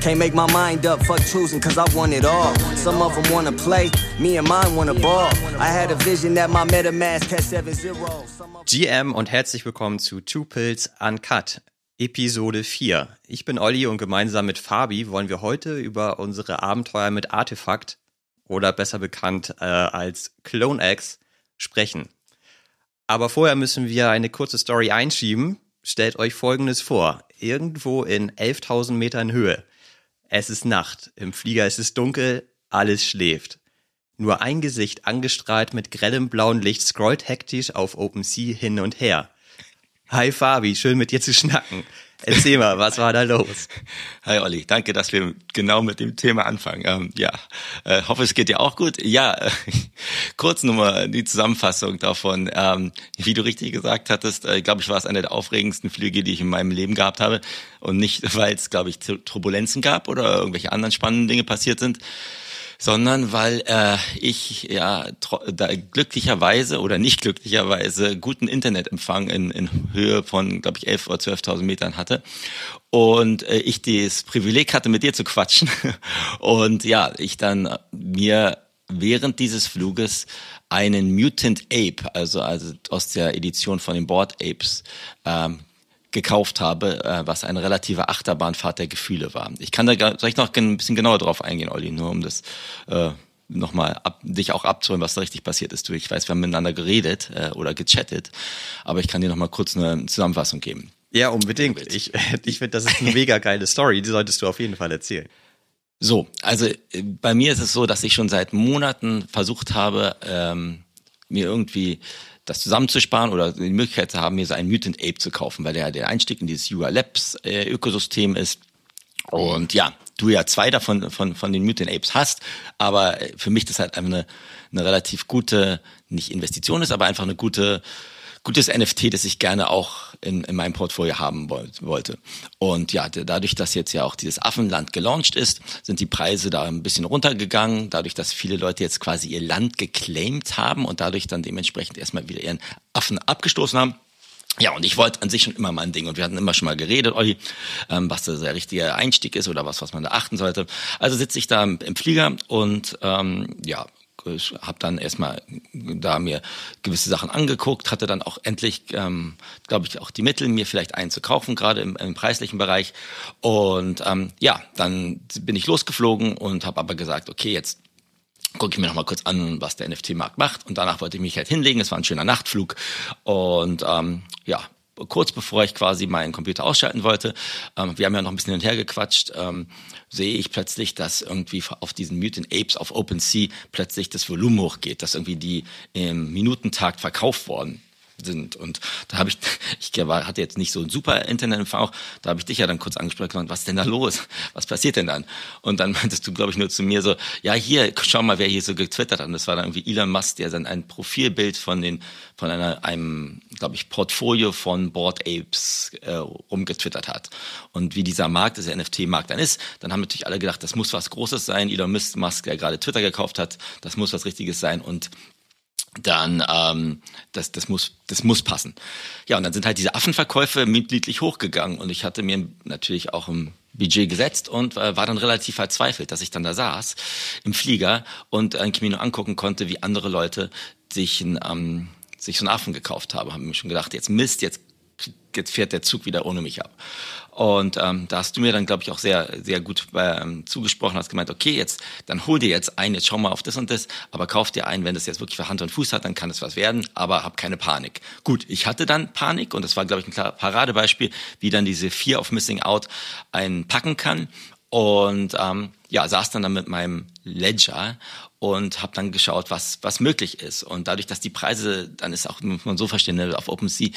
Can't make my mind up, fuck choosing, cause I want it all. Some of them wanna play, me and mine wanna ball. I had a vision that my MetaMask had 7-0. GM und herzlich willkommen zu Two Pills Uncut. Episode 4. Ich bin Olli und gemeinsam mit Fabi wollen wir heute über unsere Abenteuer mit Artefakt oder besser bekannt äh, als Clone X sprechen. Aber vorher müssen wir eine kurze Story einschieben. Stellt euch Folgendes vor. Irgendwo in 11.000 Metern Höhe. Es ist Nacht. Im Flieger ist es dunkel. Alles schläft. Nur ein Gesicht angestrahlt mit grellem blauen Licht scrollt hektisch auf OpenSea hin und her. Hi Fabi, schön mit dir zu schnacken. Erzähl mal, was war da los? Hi Olli, danke, dass wir genau mit dem Thema anfangen. Ähm, ja, äh, hoffe es geht dir auch gut. Ja, äh, kurz nochmal die Zusammenfassung davon. Ähm, wie du richtig gesagt hattest, äh, glaube ich, war es einer der aufregendsten Flüge, die ich in meinem Leben gehabt habe. Und nicht, weil es, glaube ich, Turbulenzen gab oder irgendwelche anderen spannenden Dinge passiert sind, sondern weil äh, ich ja da glücklicherweise oder nicht glücklicherweise guten Internetempfang in, in Höhe von, glaube ich, 11 oder 12.000 Metern hatte. Und äh, ich das Privileg hatte, mit dir zu quatschen. Und ja, ich dann mir während dieses Fluges einen Mutant Ape, also, also aus der Edition von den Board Apes, ähm, gekauft habe, äh, was eine relative Achterbahnfahrt der Gefühle war. Ich kann da soll ich noch ein bisschen genauer drauf eingehen, Olli, nur um das äh, nochmal ab, dich auch abzuholen, was da richtig passiert ist. Du, ich weiß, wir haben miteinander geredet äh, oder gechattet, aber ich kann dir nochmal kurz eine Zusammenfassung geben. Ja, unbedingt. Ich, ich finde, das ist eine mega geile Story, die solltest du auf jeden Fall erzählen. So, also äh, bei mir ist es so, dass ich schon seit Monaten versucht habe, ähm, mir irgendwie das zusammenzusparen oder die Möglichkeit zu haben, mir so ein Mutant Ape zu kaufen, weil der der Einstieg in dieses Yuga Labs äh, Ökosystem ist. Und ja, du ja zwei davon von, von den Mutant Apes hast, aber für mich das halt eine, eine relativ gute, nicht Investition ist, aber einfach eine gute gutes NFT, das ich gerne auch in, in meinem Portfolio haben wollte. Und ja, dadurch, dass jetzt ja auch dieses Affenland gelauncht ist, sind die Preise da ein bisschen runtergegangen. Dadurch, dass viele Leute jetzt quasi ihr Land geclaimed haben und dadurch dann dementsprechend erstmal wieder ihren Affen abgestoßen haben. Ja, und ich wollte an sich schon immer mal ein Ding und wir hatten immer schon mal geredet, Olli, ähm, was da der richtige Einstieg ist oder was, was man da achten sollte. Also sitze ich da im, Flieger und ähm, ja, habe dann erstmal da mir gewisse Sachen angeguckt, hatte dann auch endlich, ähm, glaube ich, auch die Mittel, mir vielleicht einen zu kaufen, gerade im, im preislichen Bereich. Und ähm, ja, dann bin ich losgeflogen und habe aber gesagt, okay, jetzt gucke ich mir noch mal kurz an, was der NFT-Markt macht. Und danach wollte ich mich halt hinlegen. Es war ein schöner Nachtflug. Und ähm, ja, kurz bevor ich quasi meinen Computer ausschalten wollte, ähm, wir haben ja noch ein bisschen hin und her gequatscht, ähm, sehe ich plötzlich, dass irgendwie auf diesen Mutant Apes auf OpenSea plötzlich das Volumen hochgeht, dass irgendwie die im Minutentakt verkauft worden sind. Und da habe ich, ich hatte jetzt nicht so ein super Internetempfang auch, da habe ich dich ja dann kurz angesprochen, was ist denn da los? Was passiert denn dann? Und dann meintest du, glaube ich, nur zu mir so, ja, hier, schau mal, wer hier so getwittert hat. Und das war dann irgendwie Elon Musk, der dann ein Profilbild von den, von einer, einem, glaube ich, Portfolio von Board Apes äh, rumgetwittert hat. Und wie dieser Markt, dieser NFT-Markt dann ist, dann haben natürlich alle gedacht, das muss was Großes sein. Elon Musk, der gerade Twitter gekauft hat, das muss was Richtiges sein. Und dann ähm, das, das, muss, das muss passen. Ja, und dann sind halt diese Affenverkäufe mitgliedlich hochgegangen und ich hatte mir natürlich auch ein Budget gesetzt und äh, war dann relativ verzweifelt, dass ich dann da saß im Flieger und mir nur angucken konnte, wie andere Leute sich, ein, ähm, sich so einen Affen gekauft haben. Haben mir schon gedacht, jetzt Mist, jetzt jetzt fährt der Zug wieder ohne mich ab. Und ähm, da hast du mir dann, glaube ich, auch sehr, sehr gut ähm, zugesprochen, hast gemeint, okay, jetzt, dann hol dir jetzt ein, jetzt schau mal auf das und das, aber kauf dir ein, wenn das jetzt wirklich für Hand und Fuß hat, dann kann es was werden, aber hab keine Panik. Gut, ich hatte dann Panik und das war, glaube ich, ein klar Paradebeispiel, wie dann diese Fear of Missing Out einen packen kann. Und ähm, ja, saß dann, dann mit meinem Ledger und habe dann geschaut, was was möglich ist. Und dadurch, dass die Preise, dann ist auch, muss man so verstehen, ne, auf OpenSea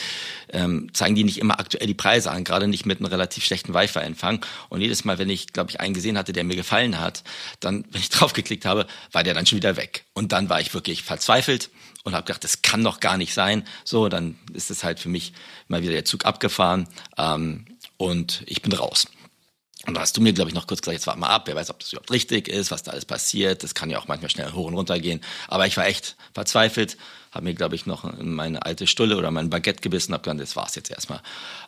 ähm, zeigen die nicht immer aktuell die Preise an, gerade nicht mit einem relativ schlechten Wi-Fi-Empfang. Und jedes Mal, wenn ich, glaube ich, einen gesehen hatte, der mir gefallen hat, dann, wenn ich draufgeklickt habe, war der dann schon wieder weg. Und dann war ich wirklich verzweifelt und habe gedacht, das kann doch gar nicht sein. So, dann ist es halt für mich mal wieder der Zug abgefahren ähm, und ich bin raus. Und da hast du mir, glaube ich, noch kurz gesagt, jetzt warte mal ab, wer weiß, ob das überhaupt richtig ist, was da alles passiert. Das kann ja auch manchmal schnell hoch und runter gehen. Aber ich war echt verzweifelt, habe mir, glaube ich, noch meine alte Stulle oder mein Baguette gebissen, habe gesagt, das war's jetzt erstmal.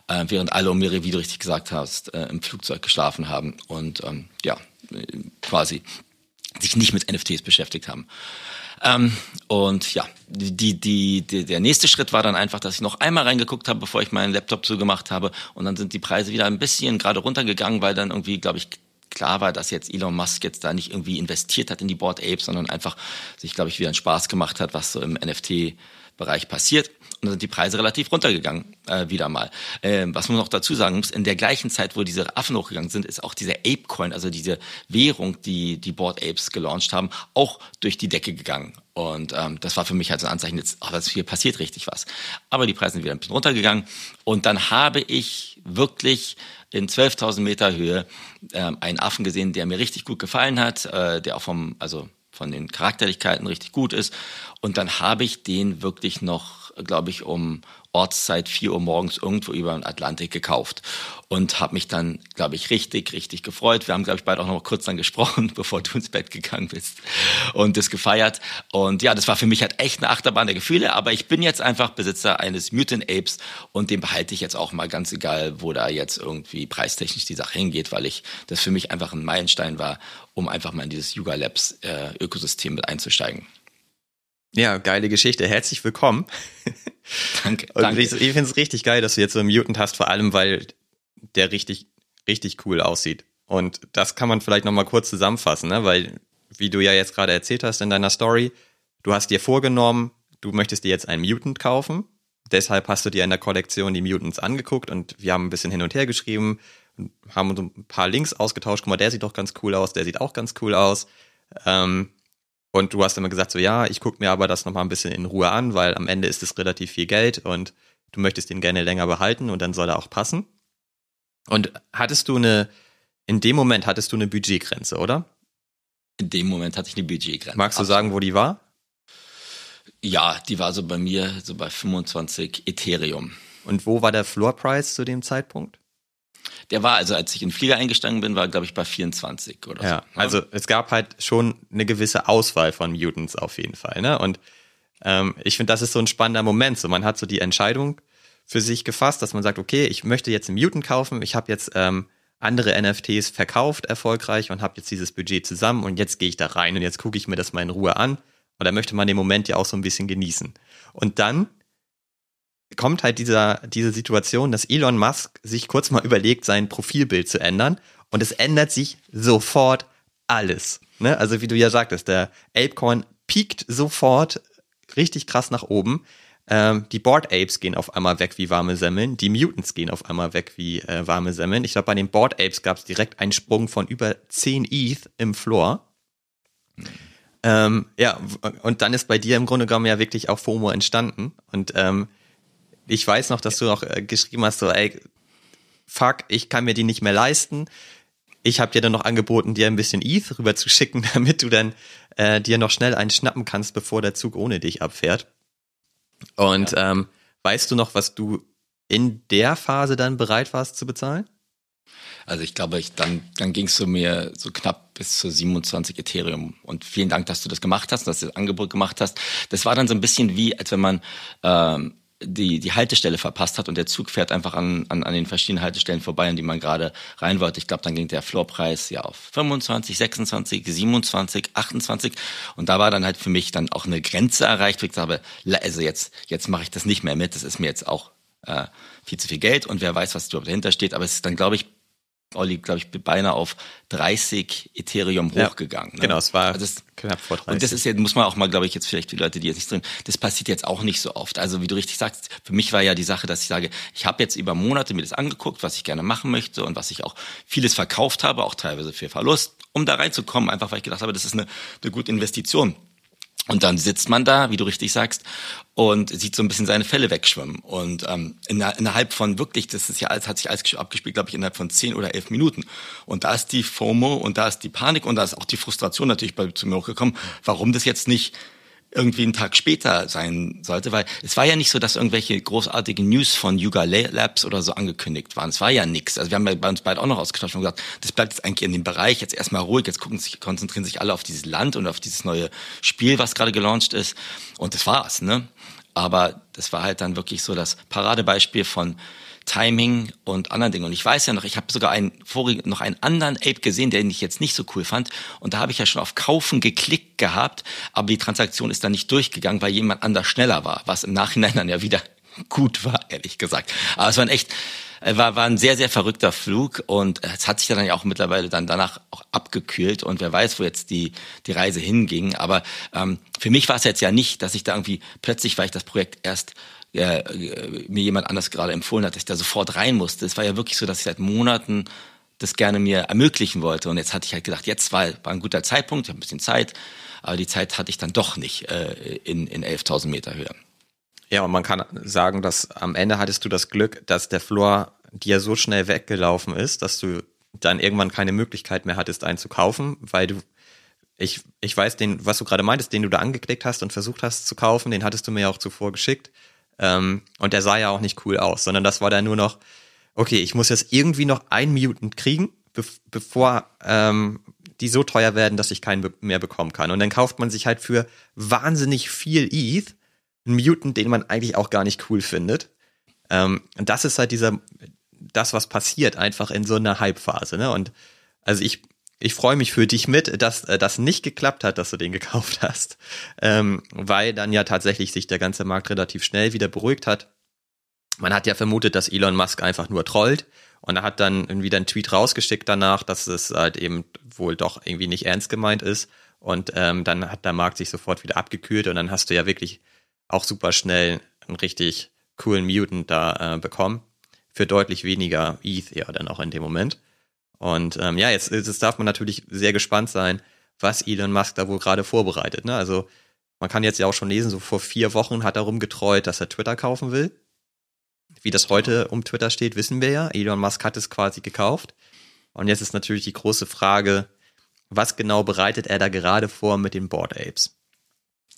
Äh, während alle um mir, wie du richtig gesagt hast, äh, im Flugzeug geschlafen haben und ähm, ja, quasi sich nicht mit NFTs beschäftigt haben. Ähm, und ja, die, die, die, der nächste Schritt war dann einfach, dass ich noch einmal reingeguckt habe, bevor ich meinen Laptop zugemacht habe. Und dann sind die Preise wieder ein bisschen gerade runtergegangen, weil dann irgendwie, glaube ich, klar war, dass jetzt Elon Musk jetzt da nicht irgendwie investiert hat in die Board Apes, sondern einfach sich, glaube ich, wieder einen Spaß gemacht hat, was so im NFT Bereich passiert. Und dann sind die Preise relativ runtergegangen, äh, wieder mal. Ähm, was man noch dazu sagen muss, in der gleichen Zeit, wo diese Affen hochgegangen sind, ist auch diese Ape-Coin, also diese Währung, die die Board Apes gelauncht haben, auch durch die Decke gegangen. Und ähm, das war für mich halt so ein Anzeichen, jetzt, ach, das hier passiert richtig was. Aber die Preise sind wieder ein bisschen runtergegangen. Und dann habe ich wirklich in 12.000 Meter Höhe ähm, einen Affen gesehen, der mir richtig gut gefallen hat, äh, der auch vom, also von den Charakterlichkeiten richtig gut ist. Und dann habe ich den wirklich noch, glaube ich, um Ortszeit 4 Uhr morgens irgendwo über den Atlantik gekauft und habe mich dann, glaube ich, richtig, richtig gefreut. Wir haben, glaube ich, beide auch noch kurz dann gesprochen, bevor du ins Bett gegangen bist und das gefeiert. Und ja, das war für mich halt echt eine Achterbahn der Gefühle, aber ich bin jetzt einfach Besitzer eines Mutant Apes und den behalte ich jetzt auch mal ganz egal, wo da jetzt irgendwie preistechnisch die Sache hingeht, weil ich das für mich einfach ein Meilenstein war, um einfach mal in dieses Yuga Labs äh, Ökosystem mit einzusteigen. Ja, geile Geschichte. Herzlich willkommen. Danke. Und danke. ich, ich finde es richtig geil, dass du jetzt so einen Mutant hast, vor allem weil der richtig, richtig cool aussieht. Und das kann man vielleicht nochmal kurz zusammenfassen, ne? weil, wie du ja jetzt gerade erzählt hast in deiner Story, du hast dir vorgenommen, du möchtest dir jetzt einen Mutant kaufen. Deshalb hast du dir in der Kollektion die Mutants angeguckt und wir haben ein bisschen hin und her geschrieben, haben so ein paar Links ausgetauscht. Guck mal, der sieht doch ganz cool aus, der sieht auch ganz cool aus. Ähm, und du hast immer gesagt, so ja, ich gucke mir aber das nochmal ein bisschen in Ruhe an, weil am Ende ist es relativ viel Geld und du möchtest den gerne länger behalten und dann soll er auch passen. Und hattest du eine, in dem Moment hattest du eine Budgetgrenze, oder? In dem Moment hatte ich eine Budgetgrenze. Magst du sagen, wo die war? Ja, die war so bei mir so bei 25 Ethereum. Und wo war der Floor Price zu dem Zeitpunkt? Der war also, als ich in den Flieger eingestiegen bin, war glaube ich bei 24 oder Ja, so. also es gab halt schon eine gewisse Auswahl von Mutants auf jeden Fall, ne? Und ähm, ich finde, das ist so ein spannender Moment. So, man hat so die Entscheidung für sich gefasst, dass man sagt, okay, ich möchte jetzt einen Mutant kaufen, ich habe jetzt ähm, andere NFTs verkauft erfolgreich und habe jetzt dieses Budget zusammen und jetzt gehe ich da rein und jetzt gucke ich mir das mal in Ruhe an. Und da möchte man den Moment ja auch so ein bisschen genießen. Und dann kommt halt dieser, diese Situation, dass Elon Musk sich kurz mal überlegt, sein Profilbild zu ändern. Und es ändert sich sofort alles. Ne? Also wie du ja sagtest, der Apecoin piekt sofort richtig krass nach oben. Ähm, die Board Apes gehen auf einmal weg wie warme Semmeln. Die Mutants gehen auf einmal weg wie äh, warme Semmeln. Ich glaube, bei den Board Apes gab es direkt einen Sprung von über 10 ETH im Floor. Ähm, ja, und dann ist bei dir im Grunde genommen ja wirklich auch FOMO entstanden. Und ähm, ich weiß noch, dass du auch äh, geschrieben hast, so, ey, fuck, ich kann mir die nicht mehr leisten. Ich habe dir dann noch angeboten, dir ein bisschen ETH rüber zu schicken, damit du dann äh, dir noch schnell einen schnappen kannst, bevor der Zug ohne dich abfährt. Und ja. ähm, weißt du noch, was du in der Phase dann bereit warst zu bezahlen? Also ich glaube, ich, dann, dann ging es so mir so knapp bis zu 27 Ethereum. Und vielen Dank, dass du das gemacht hast, dass du das Angebot gemacht hast. Das war dann so ein bisschen wie, als wenn man ähm, die, die Haltestelle verpasst hat und der Zug fährt einfach an, an, an den verschiedenen Haltestellen vorbei, an die man gerade rein wollte. Ich glaube, dann ging der Floorpreis ja auf 25, 26, 27, 28 und da war dann halt für mich dann auch eine Grenze erreicht, wo ich sage, also jetzt, jetzt mache ich das nicht mehr mit, das ist mir jetzt auch äh, viel zu viel Geld und wer weiß, was dahinter steht, aber es ist dann, glaube ich, Olli, glaube ich, beinahe auf 30 Ethereum ja, hochgegangen. Ne? Genau, es war also das, knapp vor 30. Und das ist jetzt, muss man auch mal, glaube ich, jetzt vielleicht die Leute, die jetzt nicht drin, das passiert jetzt auch nicht so oft. Also wie du richtig sagst, für mich war ja die Sache, dass ich sage, ich habe jetzt über Monate mir das angeguckt, was ich gerne machen möchte und was ich auch vieles verkauft habe, auch teilweise für Verlust, um da reinzukommen, einfach weil ich gedacht habe, das ist eine, eine gute Investition. Und dann sitzt man da, wie du richtig sagst, und sieht so ein bisschen seine Fälle wegschwimmen. Und ähm, innerhalb von wirklich, das ist ja alles, hat sich alles abgespielt, glaube ich, innerhalb von zehn oder elf Minuten. Und da ist die FOMO und da ist die Panik und da ist auch die Frustration natürlich bei, zu mir hochgekommen, warum das jetzt nicht irgendwie einen Tag später sein sollte, weil es war ja nicht so, dass irgendwelche großartigen News von Yuga Labs oder so angekündigt waren. Es war ja nichts. Also wir haben ja bei uns beide auch noch ausgetauscht und gesagt, das bleibt jetzt eigentlich in dem Bereich, jetzt erstmal ruhig, jetzt gucken sich, konzentrieren sich alle auf dieses Land und auf dieses neue Spiel, was gerade gelauncht ist. Und das war's, ne? Aber das war halt dann wirklich so das Paradebeispiel von Timing und anderen Dingen. Und ich weiß ja noch, ich habe sogar einen vorigen, noch einen anderen Ape gesehen, den ich jetzt nicht so cool fand. Und da habe ich ja schon auf Kaufen geklickt gehabt, aber die Transaktion ist dann nicht durchgegangen, weil jemand anders schneller war, was im Nachhinein dann ja wieder gut war, ehrlich gesagt. Aber es war ein echt, äh, war, war ein sehr, sehr verrückter Flug und es hat sich dann ja auch mittlerweile dann danach auch abgekühlt und wer weiß, wo jetzt die, die Reise hinging. Aber ähm, für mich war es jetzt ja nicht, dass ich da irgendwie plötzlich, weil ich das Projekt erst äh, mir jemand anders gerade empfohlen hat, dass ich da sofort rein musste. Es war ja wirklich so, dass ich seit Monaten das gerne mir ermöglichen wollte. Und jetzt hatte ich halt gedacht, jetzt war, war ein guter Zeitpunkt, ich habe ein bisschen Zeit, aber die Zeit hatte ich dann doch nicht äh, in, in 11.000 Meter Höhe. Ja, und man kann sagen, dass am Ende hattest du das Glück, dass der Floor dir so schnell weggelaufen ist, dass du dann irgendwann keine Möglichkeit mehr hattest, einen zu kaufen, weil du, ich, ich weiß, den, was du gerade meintest, den du da angeklickt hast und versucht hast zu kaufen, den hattest du mir ja auch zuvor geschickt. Ähm, und der sah ja auch nicht cool aus, sondern das war dann nur noch, okay, ich muss jetzt irgendwie noch ein Mutant kriegen, be bevor ähm, die so teuer werden, dass ich keinen mehr bekommen kann. Und dann kauft man sich halt für wahnsinnig viel ETH einen Mutant, den man eigentlich auch gar nicht cool findet. Ähm, und das ist halt dieser, das, was passiert, einfach in so einer Hype-Phase. Ne? Und also ich ich freue mich für dich mit, dass äh, das nicht geklappt hat, dass du den gekauft hast, ähm, weil dann ja tatsächlich sich der ganze Markt relativ schnell wieder beruhigt hat. Man hat ja vermutet, dass Elon Musk einfach nur trollt und er hat dann wieder einen Tweet rausgeschickt danach, dass es halt eben wohl doch irgendwie nicht ernst gemeint ist und ähm, dann hat der Markt sich sofort wieder abgekühlt und dann hast du ja wirklich auch super schnell einen richtig coolen Mutant da äh, bekommen für deutlich weniger ETH ja dann auch in dem Moment. Und ähm, ja, jetzt, jetzt darf man natürlich sehr gespannt sein, was Elon Musk da wohl gerade vorbereitet. Ne? Also man kann jetzt ja auch schon lesen, so vor vier Wochen hat er rumgetreut, dass er Twitter kaufen will. Wie das heute um Twitter steht, wissen wir ja. Elon Musk hat es quasi gekauft. Und jetzt ist natürlich die große Frage, was genau bereitet er da gerade vor mit den Board Apes?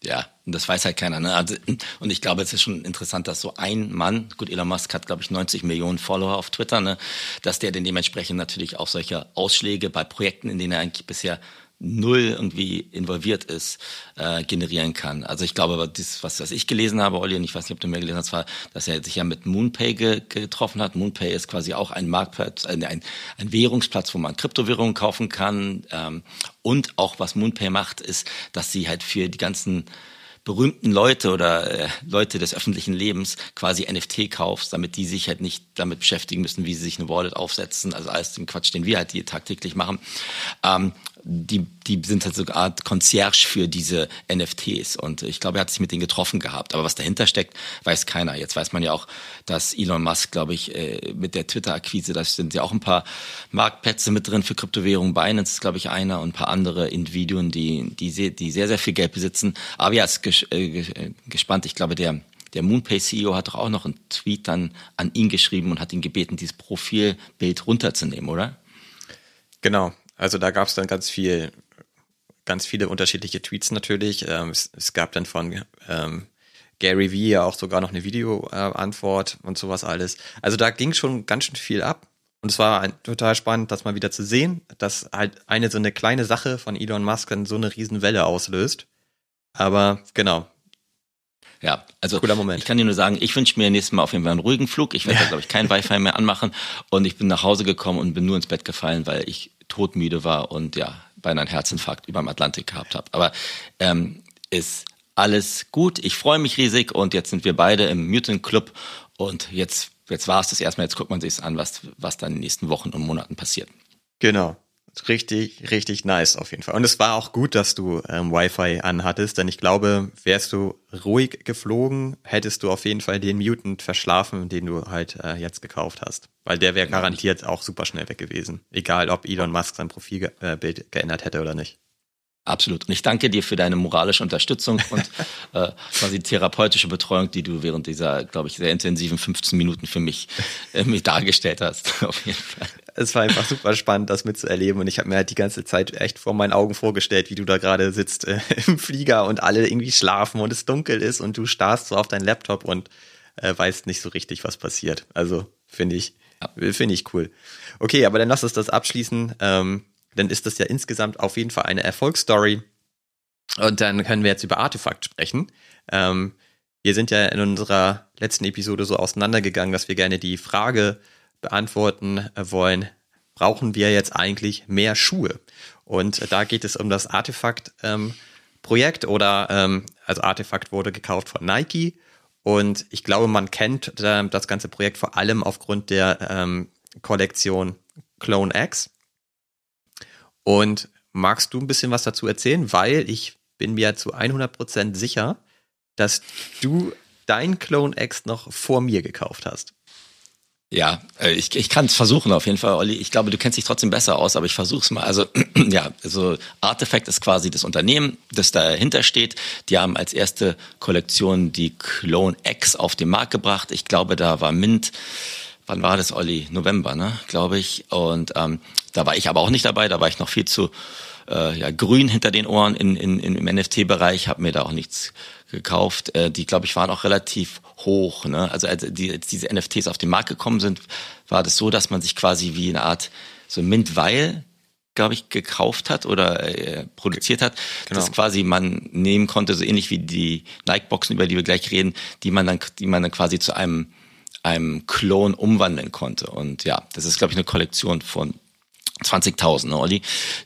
Ja, und das weiß halt keiner. Ne? Also, und ich glaube, es ist schon interessant, dass so ein Mann, gut, Elon Musk hat, glaube ich, 90 Millionen Follower auf Twitter, ne? dass der denn dementsprechend natürlich auch solche Ausschläge bei Projekten, in denen er eigentlich bisher null irgendwie involviert ist, äh, generieren kann. Also ich glaube, das, was, was ich gelesen habe, Olli, und ich weiß nicht, ob du mehr gelesen hast, war, dass er sich ja mit MoonPay ge getroffen hat. MoonPay ist quasi auch ein Marktplatz, ein, ein, ein Währungsplatz, wo man Kryptowährungen kaufen kann. Ähm, und auch was MoonPay macht, ist, dass sie halt für die ganzen berühmten Leute oder äh, Leute des öffentlichen Lebens quasi NFT kaufst, damit die sich halt nicht damit beschäftigen müssen, wie sie sich eine Wallet aufsetzen, also alles den Quatsch, den wir halt hier tagtäglich machen. Ähm, die, die sind halt so eine Art Concierge für diese NFTs. Und ich glaube, er hat sich mit denen getroffen gehabt. Aber was dahinter steckt, weiß keiner. Jetzt weiß man ja auch, dass Elon Musk, glaube ich, äh, mit der Twitter-Akquise, da sind ja auch ein paar Marktplätze mit drin für Kryptowährungen. Binance ist, glaube ich, einer und ein paar andere Individuen, die, die, sehr, die sehr, sehr viel Geld besitzen. Aber ja, ist ges äh, gespannt. Ich glaube, der der MoonPay-CEO hat doch auch noch einen Tweet dann an ihn geschrieben und hat ihn gebeten, dieses Profilbild runterzunehmen, oder? Genau, also da gab es dann ganz viel, ganz viele unterschiedliche Tweets natürlich. Ähm, es, es, gab dann von ähm, Gary Vee ja auch sogar noch eine Videoantwort äh, und sowas alles. Also da ging schon ganz schön viel ab. Und es war ein, total spannend, das mal wieder zu sehen, dass halt eine so eine kleine Sache von Elon Musk dann so eine Riesenwelle auslöst. Aber genau, ja, also Cooler Moment. ich kann dir nur sagen, ich wünsche mir nächstes Mal auf jeden Fall einen ruhigen Flug. Ich werde ja. glaube ich, kein Wi-Fi mehr anmachen. Und ich bin nach Hause gekommen und bin nur ins Bett gefallen, weil ich todmüde war und ja, beinahe einen Herzinfarkt über dem Atlantik gehabt habe. Aber ähm, ist alles gut. Ich freue mich riesig und jetzt sind wir beide im Mutant Club und jetzt, jetzt war es das erstmal. Jetzt guckt man sich an, was, was dann in den nächsten Wochen und Monaten passiert. Genau richtig, richtig nice auf jeden Fall. Und es war auch gut, dass du ähm, Wi-Fi anhattest, denn ich glaube, wärst du ruhig geflogen, hättest du auf jeden Fall den Mutant verschlafen, den du halt äh, jetzt gekauft hast. Weil der wäre garantiert auch super schnell weg gewesen. Egal, ob Elon Musk sein Profilbild äh, geändert hätte oder nicht. Absolut. Und ich danke dir für deine moralische Unterstützung und äh, quasi therapeutische Betreuung, die du während dieser, glaube ich, sehr intensiven 15 Minuten für mich, äh, mich dargestellt hast. Auf jeden Fall. Es war einfach super spannend, das mitzuerleben. Und ich habe mir halt die ganze Zeit echt vor meinen Augen vorgestellt, wie du da gerade sitzt äh, im Flieger und alle irgendwie schlafen und es dunkel ist und du starrst so auf deinen Laptop und äh, weißt nicht so richtig, was passiert. Also finde ich, finde ich cool. Okay, aber dann lass uns das abschließen. Ähm, dann ist das ja insgesamt auf jeden Fall eine Erfolgsstory. Und dann können wir jetzt über Artefakt sprechen. Ähm, wir sind ja in unserer letzten Episode so auseinandergegangen, dass wir gerne die Frage beantworten wollen, brauchen wir jetzt eigentlich mehr Schuhe? Und da geht es um das Artefakt-Projekt ähm, oder ähm, also Artefakt wurde gekauft von Nike und ich glaube, man kennt äh, das ganze Projekt vor allem aufgrund der ähm, Kollektion Clone X. Und magst du ein bisschen was dazu erzählen? Weil ich bin mir zu 100% sicher, dass du dein Clone X noch vor mir gekauft hast. Ja, äh, ich, ich kann es versuchen auf jeden Fall, Olli. Ich glaube, du kennst dich trotzdem besser aus, aber ich versuche es mal. Also ja, also Artifact ist quasi das Unternehmen, das dahinter steht. Die haben als erste Kollektion die Clone X auf den Markt gebracht. Ich glaube, da war Mint wann war das, Olli? November, ne, glaube ich. Und ähm, da war ich aber auch nicht dabei, da war ich noch viel zu äh, ja, grün hinter den Ohren in, in, in, im NFT-Bereich, habe mir da auch nichts gekauft. Äh, die, glaube ich, waren auch relativ hoch. Ne? Also als, die, als diese NFTs auf den Markt gekommen sind, war das so, dass man sich quasi wie eine Art so Mint-Weil glaube ich, gekauft hat oder äh, produziert hat, genau. das quasi man nehmen konnte, so ähnlich wie die Nike-Boxen, über die wir gleich reden, die man dann, die man dann quasi zu einem einem Klon umwandeln konnte. Und ja, das ist, glaube ich, eine Kollektion von 20.000, ne, Olli,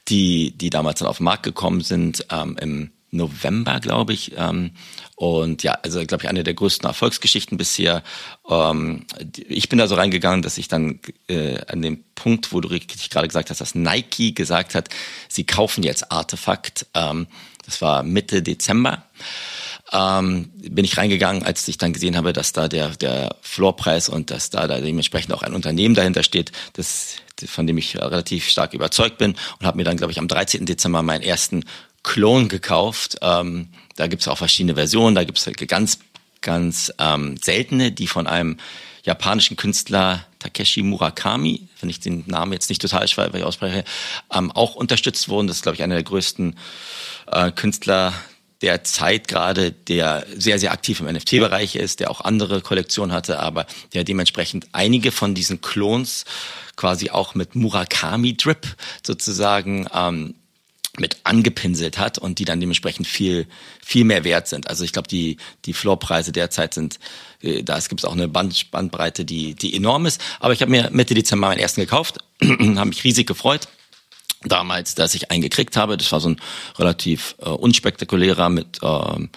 die, die damals dann auf den Markt gekommen sind ähm, im November, glaube ich. Ähm, und ja, also glaube ich, eine der größten Erfolgsgeschichten bisher. Ähm, ich bin da so reingegangen, dass ich dann äh, an dem Punkt, wo du richtig gerade gesagt hast, dass Nike gesagt hat, sie kaufen jetzt Artefakt. Ähm, das war Mitte Dezember ähm, bin ich reingegangen, als ich dann gesehen habe, dass da der, der Floorpreis und dass da, da dementsprechend auch ein Unternehmen dahinter steht, das, von dem ich relativ stark überzeugt bin und habe mir dann, glaube ich, am 13. Dezember meinen ersten Klon gekauft. Ähm, da gibt es auch verschiedene Versionen, da gibt es ganz, ganz ähm, seltene, die von einem japanischen Künstler Takeshi Murakami, wenn ich den Namen jetzt nicht total schwer ausspreche, ähm, auch unterstützt wurden. Das ist, glaube ich, einer der größten äh, Künstler der Zeit gerade, der sehr, sehr aktiv im NFT-Bereich ist, der auch andere Kollektionen hatte, aber der dementsprechend einige von diesen Klons quasi auch mit Murakami-Drip sozusagen ähm, mit angepinselt hat und die dann dementsprechend viel viel mehr wert sind. Also ich glaube, die die Floorpreise derzeit sind, äh, da gibt es auch eine Band, Bandbreite, die die enorm ist. Aber ich habe mir Mitte Dezember meinen ersten gekauft, habe mich riesig gefreut damals, dass ich einen gekriegt habe. Das war so ein relativ äh, unspektakulärer mit ähm,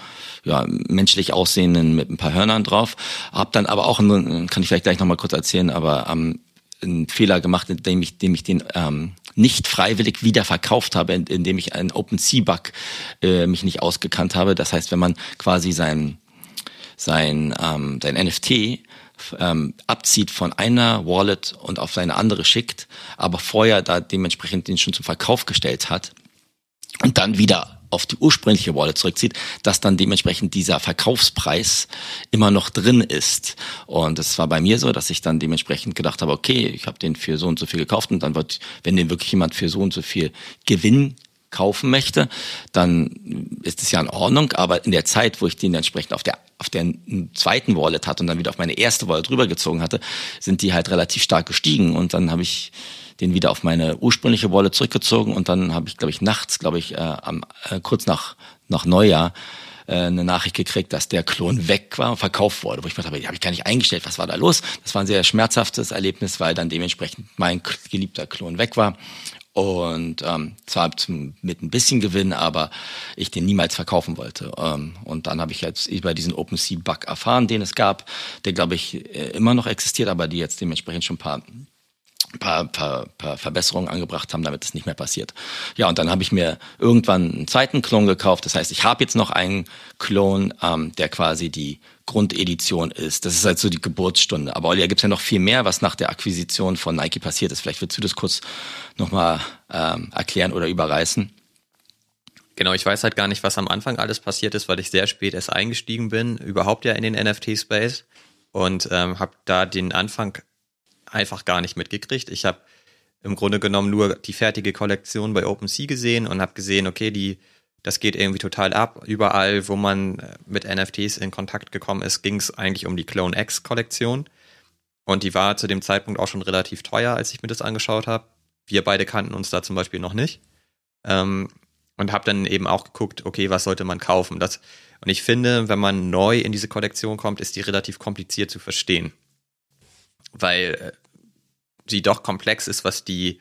ja, menschlich aussehenden mit ein paar Hörnern drauf. Hab dann aber auch, einen, kann ich vielleicht gleich nochmal kurz erzählen, aber ähm, einen Fehler gemacht, indem ich, indem ich den ähm, nicht freiwillig wieder verkauft habe, indem ich einen OpenSea-Bug äh, mich nicht ausgekannt habe. Das heißt, wenn man quasi sein sein, ähm, sein NFT ähm, abzieht von einer Wallet und auf seine andere schickt, aber vorher da dementsprechend den schon zum Verkauf gestellt hat und dann wieder auf die ursprüngliche Wallet zurückzieht, dass dann dementsprechend dieser Verkaufspreis immer noch drin ist. Und es war bei mir so, dass ich dann dementsprechend gedacht habe, okay, ich habe den für so und so viel gekauft und dann wird, wenn den wirklich jemand für so und so viel Gewinn kaufen möchte, dann ist es ja in Ordnung. Aber in der Zeit, wo ich den entsprechend auf der auf der zweiten Wallet hatte und dann wieder auf meine erste Wallet rübergezogen hatte, sind die halt relativ stark gestiegen und dann habe ich den wieder auf meine ursprüngliche Wallet zurückgezogen und dann habe ich, glaube ich, nachts, glaube ich, äh, am, äh, kurz nach, nach Neujahr äh, eine Nachricht gekriegt, dass der Klon weg war und verkauft wurde. Wo ich mir dachte, die habe ich gar nicht eingestellt, was war da los? Das war ein sehr schmerzhaftes Erlebnis, weil dann dementsprechend mein geliebter Klon weg war. Und ähm, zwar mit ein bisschen Gewinn, aber ich den niemals verkaufen wollte. Ähm, und dann habe ich jetzt über diesen OpenSea-Bug erfahren, den es gab, der glaube ich äh, immer noch existiert, aber die jetzt dementsprechend schon ein paar paar, paar, paar Verbesserungen angebracht haben, damit es nicht mehr passiert. Ja, und dann habe ich mir irgendwann einen zweiten Klon gekauft. Das heißt, ich habe jetzt noch einen Klon, ähm, der quasi die Grundedition ist. Das ist halt so die Geburtsstunde. Aber Olli, da gibt's ja noch viel mehr, was nach der Akquisition von Nike passiert ist. Vielleicht willst du das kurz nochmal ähm, erklären oder überreißen. Genau, ich weiß halt gar nicht, was am Anfang alles passiert ist, weil ich sehr spät erst eingestiegen bin, überhaupt ja in den NFT-Space und ähm, habe da den Anfang einfach gar nicht mitgekriegt. Ich habe im Grunde genommen nur die fertige Kollektion bei OpenSea gesehen und habe gesehen, okay, die das geht irgendwie total ab. Überall, wo man äh, mit NFTs in Kontakt gekommen ist, ging es eigentlich um die Clone X Kollektion. Und die war zu dem Zeitpunkt auch schon relativ teuer, als ich mir das angeschaut habe. Wir beide kannten uns da zum Beispiel noch nicht. Ähm, und habe dann eben auch geguckt, okay, was sollte man kaufen? Das, und ich finde, wenn man neu in diese Kollektion kommt, ist die relativ kompliziert zu verstehen. Weil sie doch komplex ist, was die,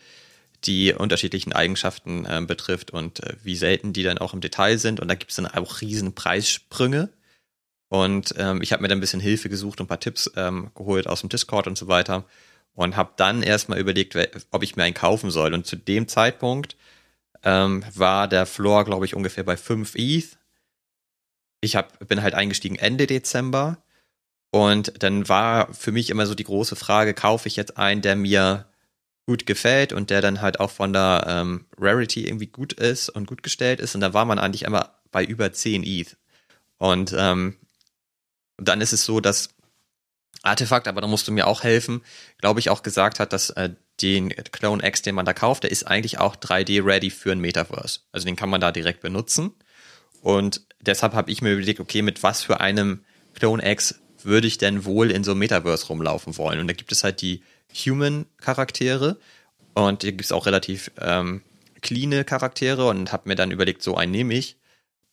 die unterschiedlichen Eigenschaften äh, betrifft und äh, wie selten die dann auch im Detail sind. Und da gibt es dann auch riesen Preissprünge. Und ähm, ich habe mir dann ein bisschen Hilfe gesucht und ein paar Tipps ähm, geholt aus dem Discord und so weiter. Und habe dann erstmal überlegt, ob ich mir einen kaufen soll. Und zu dem Zeitpunkt ähm, war der Floor, glaube ich, ungefähr bei 5 ETH. Ich hab, bin halt eingestiegen Ende Dezember. Und dann war für mich immer so die große Frage, kaufe ich jetzt einen, der mir gut gefällt und der dann halt auch von der ähm, Rarity irgendwie gut ist und gut gestellt ist. Und da war man eigentlich immer bei über 10 ETH. Und ähm, dann ist es so, dass Artefakt, aber da musst du mir auch helfen, glaube ich, auch gesagt hat, dass äh, den Clone X, den man da kauft, der ist eigentlich auch 3D-ready für ein Metaverse. Also den kann man da direkt benutzen. Und deshalb habe ich mir überlegt, okay, mit was für einem Clone X würde ich denn wohl in so einem Metaverse rumlaufen wollen? Und da gibt es halt die Human-Charaktere und hier gibt es auch relativ ähm, cleane Charaktere und habe mir dann überlegt, so einen nehme ich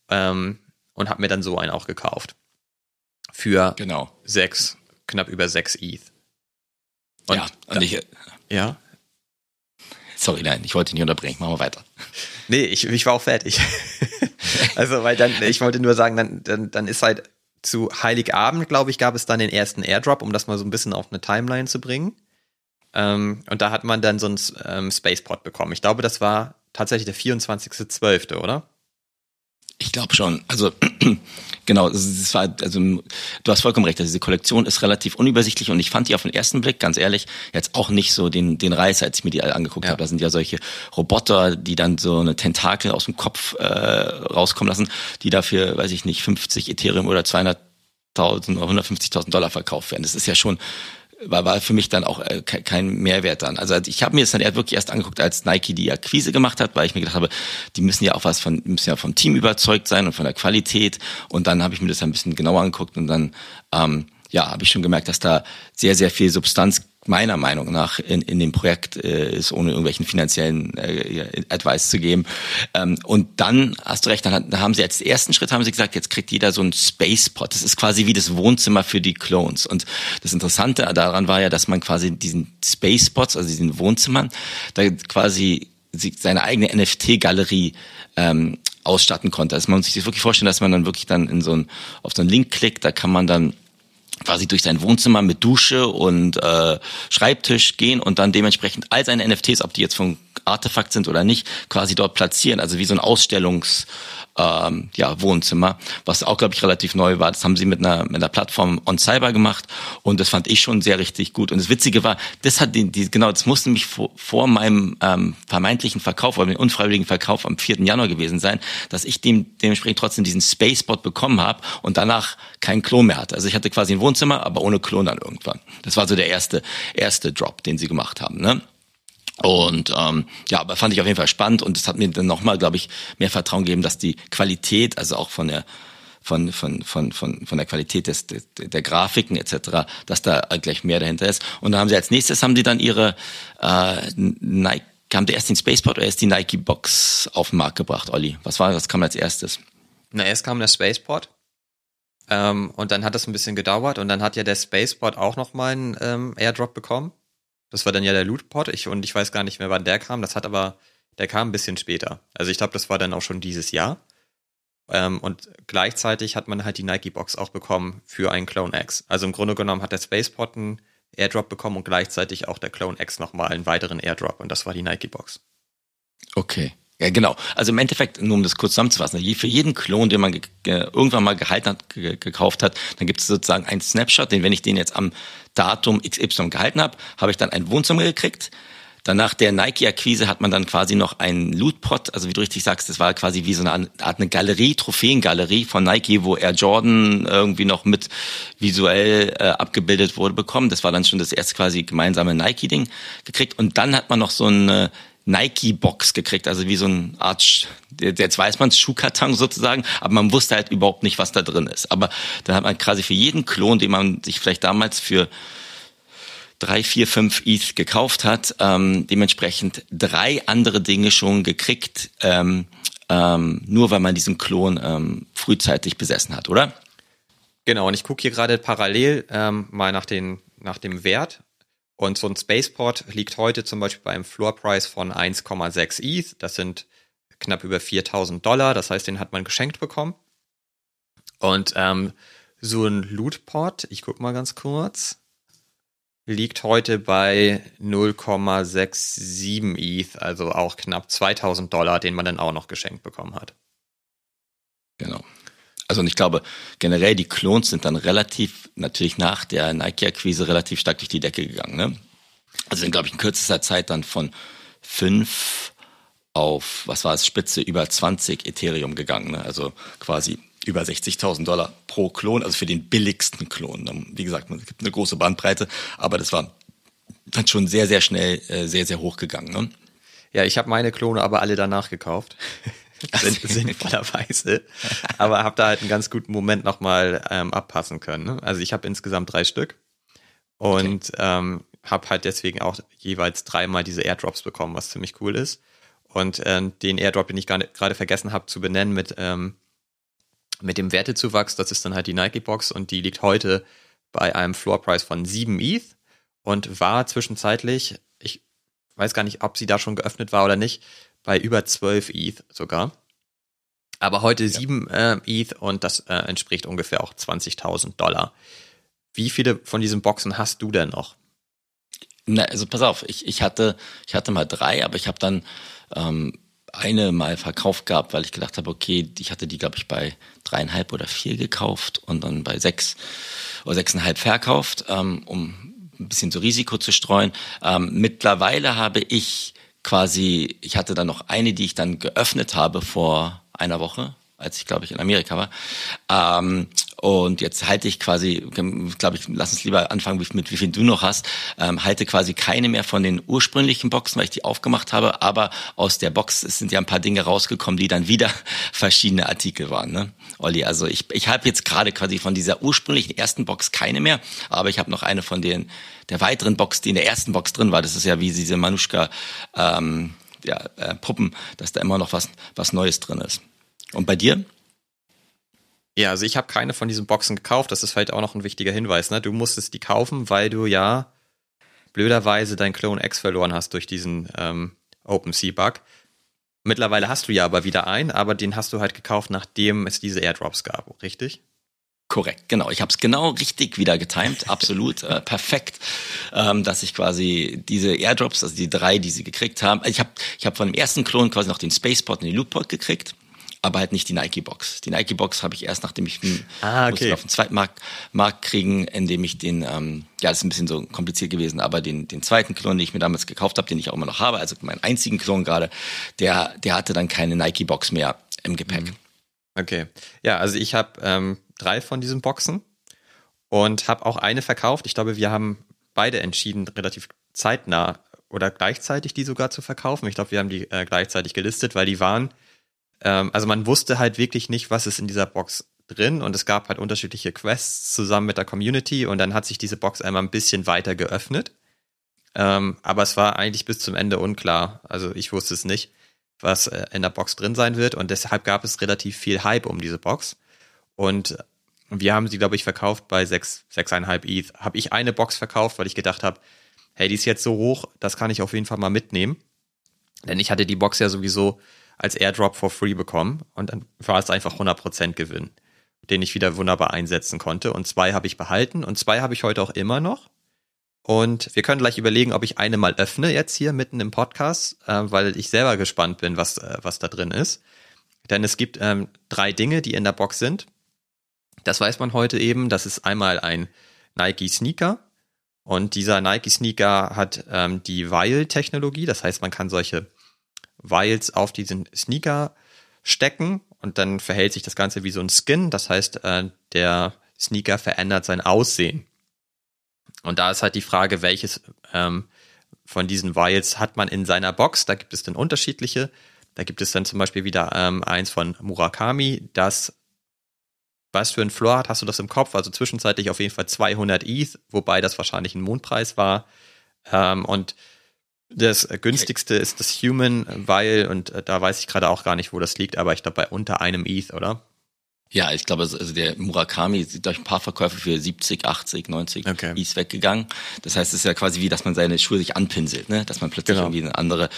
ähm, und habe mir dann so einen auch gekauft. Für genau. sechs, knapp über sechs ETH. Und ja, und da, ich. Ja. Sorry, nein, ich wollte nicht unterbrechen. Machen wir weiter. Nee, ich, ich war auch fertig. also, weil dann, ich wollte nur sagen, dann, dann, dann ist halt zu Heiligabend, glaube ich, gab es dann den ersten Airdrop, um das mal so ein bisschen auf eine Timeline zu bringen. Ähm, und da hat man dann so einen ähm, Spacepod bekommen. Ich glaube, das war tatsächlich der 24.12., oder? Ich glaube schon. Also genau, es war, also du hast vollkommen recht. Also diese Kollektion ist relativ unübersichtlich und ich fand die auf den ersten Blick, ganz ehrlich, jetzt auch nicht so den den Reiß, als ich mir die alle angeguckt ja. habe. Da sind ja solche Roboter, die dann so eine Tentakel aus dem Kopf äh, rauskommen lassen, die dafür, weiß ich nicht, 50 Ethereum oder 200.000 oder 150.000 Dollar verkauft werden. Das ist ja schon war, war für mich dann auch äh, kein Mehrwert dann. Also ich habe mir es dann wirklich erst angeguckt, als Nike die Akquise gemacht hat, weil ich mir gedacht habe, die müssen ja auch was von, müssen ja vom Team überzeugt sein und von der Qualität. Und dann habe ich mir das ein bisschen genauer angeguckt und dann ähm, ja, habe ich schon gemerkt, dass da sehr, sehr viel Substanz meiner Meinung nach in, in dem Projekt äh, ist, ohne irgendwelchen finanziellen äh, Advice zu geben. Ähm, und dann hast du recht, dann, dann haben sie als ersten Schritt haben sie gesagt, jetzt kriegt jeder so ein Spacepod. Das ist quasi wie das Wohnzimmer für die Clones. Und das Interessante daran war ja, dass man quasi diesen Spacepods, also diesen Wohnzimmern, da quasi seine eigene NFT-Galerie ähm, ausstatten konnte. Also man muss sich das wirklich vorstellen, dass man dann wirklich dann in so ein, auf so einen Link klickt, da kann man dann quasi durch sein Wohnzimmer mit Dusche und äh, Schreibtisch gehen und dann dementsprechend all seine NFTs, ob die jetzt von Artefakt sind oder nicht, quasi dort platzieren. Also wie so ein Ausstellungs ähm, ja, Wohnzimmer, was auch, glaube ich, relativ neu war. Das haben sie mit einer, mit einer Plattform on Cyber gemacht und das fand ich schon sehr richtig gut. Und das Witzige war, das hat die, die genau, das musste mich vor, vor meinem ähm, vermeintlichen Verkauf oder dem unfreiwilligen Verkauf am 4. Januar gewesen sein, dass ich dem dementsprechend trotzdem diesen Spacebot bekommen habe und danach keinen Klon mehr hatte. Also ich hatte quasi ein Wohnzimmer, aber ohne Klon dann irgendwann. Das war so der erste, erste Drop, den sie gemacht haben. Ne? Und ähm, ja, aber fand ich auf jeden Fall spannend und es hat mir dann nochmal, glaube ich, mehr Vertrauen gegeben, dass die Qualität, also auch von der von von von von von der Qualität des, des der Grafiken etc., dass da gleich mehr dahinter ist. Und dann haben sie als nächstes haben die dann ihre äh, Nike kam der erst den Spaceport oder erst die Nike Box auf den Markt gebracht, Olli? Was war das? Kam als erstes? Na, erst kam der Spaceport. Ähm, und dann hat das ein bisschen gedauert und dann hat ja der Spaceport auch noch mal einen ähm, Airdrop bekommen. Das war dann ja der Lootpot. Ich, und ich weiß gar nicht mehr, wann der kam. Das hat aber, der kam ein bisschen später. Also ich glaube, das war dann auch schon dieses Jahr. Ähm, und gleichzeitig hat man halt die Nike-Box auch bekommen für einen Clone X. Also im Grunde genommen hat der Spacepot einen Airdrop bekommen und gleichzeitig auch der Clone X nochmal einen weiteren Airdrop. Und das war die Nike-Box. Okay. Ja, genau. Also im Endeffekt, nur um das kurz zusammenzufassen, für jeden Klon, den man irgendwann mal gehalten hat, gekauft hat, dann gibt es sozusagen einen Snapshot, den wenn ich den jetzt am Datum XY gehalten habe, habe ich dann ein Wohnzimmer gekriegt. Danach der Nike-Akquise hat man dann quasi noch einen Lootpot, also wie du richtig sagst, das war quasi wie so eine Art eine Galerie, Trophäengalerie von Nike, wo Air Jordan irgendwie noch mit visuell äh, abgebildet wurde, bekommen. Das war dann schon das erste quasi gemeinsame Nike-Ding gekriegt. Und dann hat man noch so eine Nike-Box gekriegt, also wie so eine Art, jetzt weiß man Schuhkarton sozusagen, aber man wusste halt überhaupt nicht, was da drin ist. Aber dann hat man quasi für jeden Klon, den man sich vielleicht damals für drei, vier, fünf ETH gekauft hat, ähm, dementsprechend drei andere Dinge schon gekriegt, ähm, ähm, nur weil man diesen Klon ähm, frühzeitig besessen hat, oder? Genau, und ich gucke hier gerade parallel ähm, mal nach, den, nach dem Wert. Und so ein Spaceport liegt heute zum Beispiel bei einem Floorpreis von 1,6 ETH. Das sind knapp über 4000 Dollar. Das heißt, den hat man geschenkt bekommen. Und ähm, so ein Lootport, ich guck mal ganz kurz liegt heute bei 0,67 ETH, also auch knapp 2000 Dollar, den man dann auch noch geschenkt bekommen hat. Genau. Also und ich glaube, generell die Clones sind dann relativ, natürlich nach der Nike-Akquise relativ stark durch die Decke gegangen. Ne? Also sind, glaube ich, in kürzester Zeit dann von fünf auf, was war es, Spitze über 20 Ethereum gegangen. Ne? Also quasi über 60.000 Dollar pro Klon, also für den billigsten Klon. Wie gesagt, es gibt eine große Bandbreite, aber das war dann schon sehr, sehr schnell äh, sehr, sehr hoch gegangen. Ne? Ja, ich habe meine Klone aber alle danach gekauft. sinnvollerweise. aber habe da halt einen ganz guten Moment nochmal ähm, abpassen können. Ne? Also ich habe insgesamt drei Stück und okay. ähm, habe halt deswegen auch jeweils dreimal diese Airdrops bekommen, was ziemlich cool ist. Und ähm, den Airdrop, den ich gerade vergessen habe zu benennen mit ähm, mit dem Wertezuwachs, das ist dann halt die Nike-Box und die liegt heute bei einem Floorpreis von 7 ETH und war zwischenzeitlich, ich weiß gar nicht, ob sie da schon geöffnet war oder nicht, bei über 12 ETH sogar. Aber heute ja. 7 äh, ETH und das äh, entspricht ungefähr auch 20.000 Dollar. Wie viele von diesen Boxen hast du denn noch? Na, also pass auf, ich, ich hatte ich hatte mal drei, aber ich habe dann ähm, eine mal verkauft gehabt, weil ich gedacht habe, okay, ich hatte die, glaube ich, bei dreieinhalb oder vier gekauft und dann bei sechs oder sechseinhalb verkauft, ähm, um ein bisschen so Risiko zu streuen. Ähm, mittlerweile habe ich quasi, ich hatte dann noch eine, die ich dann geöffnet habe vor einer Woche, als ich, glaube ich, in Amerika war. Ähm, und jetzt halte ich quasi, glaube ich, lass uns lieber anfangen mit wie viel du noch hast, ähm, halte quasi keine mehr von den ursprünglichen Boxen, weil ich die aufgemacht habe, aber aus der Box sind ja ein paar Dinge rausgekommen, die dann wieder verschiedene Artikel waren. Ne? Olli, also ich, ich habe jetzt gerade quasi von dieser ursprünglichen ersten Box keine mehr, aber ich habe noch eine von den der weiteren Box, die in der ersten Box drin war. Das ist ja wie diese Manuschka ähm, ja, äh, Puppen, dass da immer noch was, was Neues drin ist. Und bei dir? Ja, also ich habe keine von diesen Boxen gekauft. Das ist vielleicht auch noch ein wichtiger Hinweis. Ne? Du musstest die kaufen, weil du ja blöderweise dein Clone X verloren hast durch diesen ähm, OpenSea-Bug. Mittlerweile hast du ja aber wieder einen, aber den hast du halt gekauft, nachdem es diese Airdrops gab, richtig? Korrekt, genau. Ich habe es genau richtig wieder getimed, absolut äh, perfekt, ähm, dass ich quasi diese Airdrops, also die drei, die sie gekriegt haben, ich habe ich hab von dem ersten Klon quasi noch den Spaceport und den Lootport gekriegt aber halt nicht die Nike-Box. Die Nike-Box habe ich erst, nachdem ich ah, okay. auf den zweiten Markt, Markt kriegen, indem ich den, ähm, ja, das ist ein bisschen so kompliziert gewesen, aber den, den zweiten Klon, den ich mir damals gekauft habe, den ich auch immer noch habe, also meinen einzigen Klon gerade, der, der hatte dann keine Nike-Box mehr im Gepäck. Mhm. Okay. Ja, also ich habe ähm, drei von diesen Boxen und habe auch eine verkauft. Ich glaube, wir haben beide entschieden, relativ zeitnah oder gleichzeitig die sogar zu verkaufen. Ich glaube, wir haben die äh, gleichzeitig gelistet, weil die waren ähm, also man wusste halt wirklich nicht, was ist in dieser Box drin und es gab halt unterschiedliche Quests zusammen mit der Community und dann hat sich diese Box einmal ein bisschen weiter geöffnet. Ähm, aber es war eigentlich bis zum Ende unklar. Also ich wusste es nicht, was äh, in der Box drin sein wird und deshalb gab es relativ viel Hype um diese Box. Und wir haben sie, glaube ich, verkauft bei 6, 6,5 ETH. Habe ich eine Box verkauft, weil ich gedacht habe, hey, die ist jetzt so hoch, das kann ich auf jeden Fall mal mitnehmen. Denn ich hatte die Box ja sowieso als Airdrop for free bekommen und dann war es einfach 100% Gewinn, den ich wieder wunderbar einsetzen konnte. Und zwei habe ich behalten und zwei habe ich heute auch immer noch. Und wir können gleich überlegen, ob ich eine mal öffne jetzt hier mitten im Podcast, äh, weil ich selber gespannt bin, was, äh, was da drin ist. Denn es gibt ähm, drei Dinge, die in der Box sind. Das weiß man heute eben. Das ist einmal ein Nike Sneaker Und dieser Nike-Sneaker hat ähm, die Vial-Technologie, das heißt, man kann solche Vials auf diesen Sneaker stecken und dann verhält sich das Ganze wie so ein Skin. Das heißt, äh, der Sneaker verändert sein Aussehen. Und da ist halt die Frage, welches ähm, von diesen Vials hat man in seiner Box. Da gibt es dann unterschiedliche. Da gibt es dann zum Beispiel wieder ähm, eins von Murakami, das was für ein Floor hat, hast du das im Kopf? Also zwischenzeitlich auf jeden Fall 200 ETH, wobei das wahrscheinlich ein Mondpreis war. Ähm, und das günstigste ist das Human, weil, und äh, da weiß ich gerade auch gar nicht, wo das liegt, aber ich glaube bei unter einem ETH, oder? Ja, ich glaube, also der Murakami ist durch ein paar Verkäufe für 70, 80, 90 okay. ist weggegangen. Das heißt, es ist ja quasi wie, dass man seine Schuhe sich anpinselt, ne? dass man plötzlich genau. irgendwie eine andere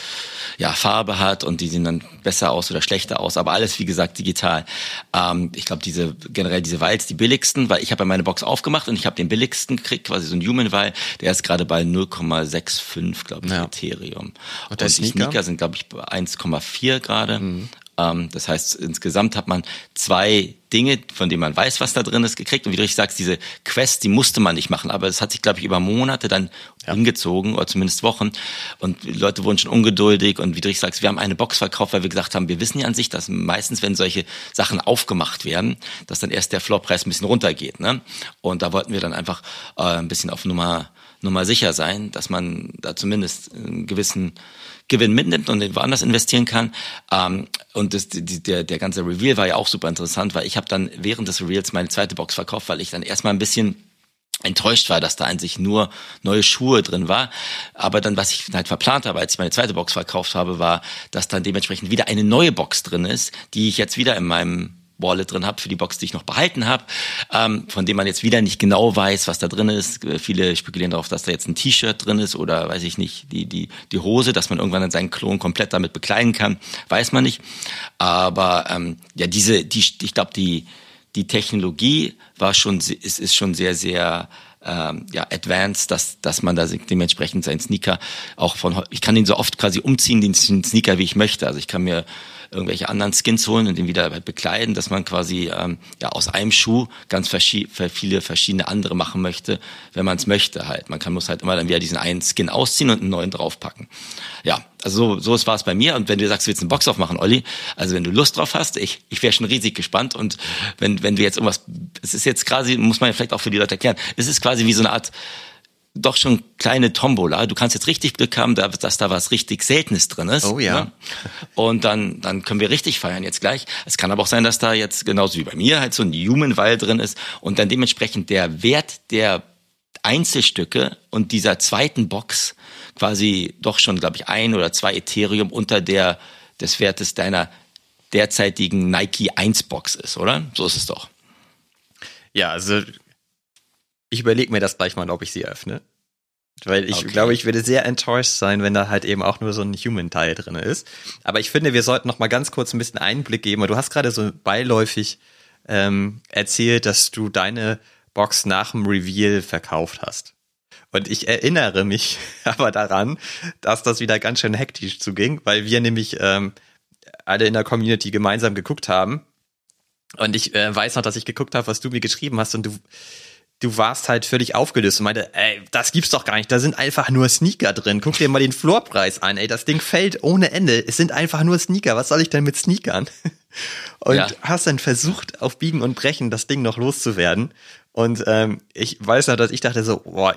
ja, Farbe hat und die sehen dann besser aus oder schlechter aus. Aber alles, wie gesagt, digital. Ähm, ich glaube, diese generell diese Vials, die billigsten, weil ich habe ja meine Box aufgemacht und ich habe den billigsten gekriegt, quasi so ein Human Vial. Der ist gerade bei 0,65, glaube ich, ja. Ethereum. Und, und die Sneaker? Sneaker sind, glaube ich, bei 1,4 gerade. Mhm. Ähm, das heißt, insgesamt hat man zwei Dinge, von denen man weiß, was da drin ist, gekriegt. Und wie du richtig sagst, diese Quest, die musste man nicht machen. Aber es hat sich, glaube ich, über Monate dann ja. hingezogen oder zumindest Wochen. Und die Leute wurden schon ungeduldig. Und wie du richtig sagst, wir haben eine Box verkauft, weil wir gesagt haben, wir wissen ja an sich, dass meistens, wenn solche Sachen aufgemacht werden, dass dann erst der Floorpreis ein bisschen runtergeht. Ne? Und da wollten wir dann einfach äh, ein bisschen auf Nummer, Nummer sicher sein, dass man da zumindest einen gewissen Gewinn mitnimmt und den woanders investieren kann. Ähm, und das, die, der, der ganze Reveal war ja auch super interessant, weil ich habe dann während des Reveals meine zweite Box verkauft, weil ich dann erstmal ein bisschen enttäuscht war, dass da an sich nur neue Schuhe drin war. Aber dann, was ich halt verplant habe, als ich meine zweite Box verkauft habe, war, dass dann dementsprechend wieder eine neue Box drin ist, die ich jetzt wieder in meinem Wallet drin habe für die Box, die ich noch behalten habe, ähm, von dem man jetzt wieder nicht genau weiß, was da drin ist. Viele spekulieren darauf, dass da jetzt ein T-Shirt drin ist oder weiß ich nicht, die, die, die Hose, dass man irgendwann dann seinen Klon komplett damit bekleiden kann, weiß man nicht. Aber ähm, ja, diese, die, ich glaube, die, die Technologie war schon, ist, ist schon sehr, sehr ähm, ja, advanced, dass, dass man da dementsprechend seinen Sneaker auch von, ich kann ihn so oft quasi umziehen, den Sneaker, wie ich möchte. Also ich kann mir irgendwelche anderen Skins holen und den wieder bekleiden, dass man quasi ähm, ja aus einem Schuh ganz verschi viele verschiedene andere machen möchte, wenn man es möchte halt. Man kann muss halt immer dann wieder diesen einen Skin ausziehen und einen neuen draufpacken. Ja, also so, so war es bei mir. Und wenn du sagst, du willst einen Box aufmachen, Olli, also wenn du Lust drauf hast, ich, ich wäre schon riesig gespannt. Und wenn, wenn du jetzt irgendwas, es ist jetzt quasi, muss man ja vielleicht auch für die Leute erklären, es ist quasi wie so eine Art doch schon kleine Tombola. Du kannst jetzt richtig Glück haben, dass da was richtig Seltenes drin ist. Oh ja. Ne? Und dann, dann können wir richtig feiern jetzt gleich. Es kann aber auch sein, dass da jetzt genauso wie bei mir halt so ein Human Weil drin ist und dann dementsprechend der Wert der Einzelstücke und dieser zweiten Box quasi doch schon, glaube ich, ein oder zwei Ethereum unter der des Wertes deiner derzeitigen Nike 1 Box ist, oder? So ist es doch. Ja, also ich überlege mir das gleich mal, ob ich sie öffne. Weil ich okay. glaube, ich würde sehr enttäuscht sein, wenn da halt eben auch nur so ein Human-Teil drin ist. Aber ich finde, wir sollten noch mal ganz kurz ein bisschen Einblick geben. Du hast gerade so beiläufig ähm, erzählt, dass du deine Box nach dem Reveal verkauft hast. Und ich erinnere mich aber daran, dass das wieder ganz schön hektisch zuging, weil wir nämlich ähm, alle in der Community gemeinsam geguckt haben. Und ich äh, weiß noch, dass ich geguckt habe, was du mir geschrieben hast und du du warst halt völlig aufgelöst und meinte, ey, das gibt's doch gar nicht, da sind einfach nur Sneaker drin. Guck dir mal den Floorpreis an, ey, das Ding fällt ohne Ende. Es sind einfach nur Sneaker, was soll ich denn mit Sneakern? Und ja. hast dann versucht, auf Biegen und Brechen das Ding noch loszuwerden. Und ähm, ich weiß noch, dass ich dachte so, boah,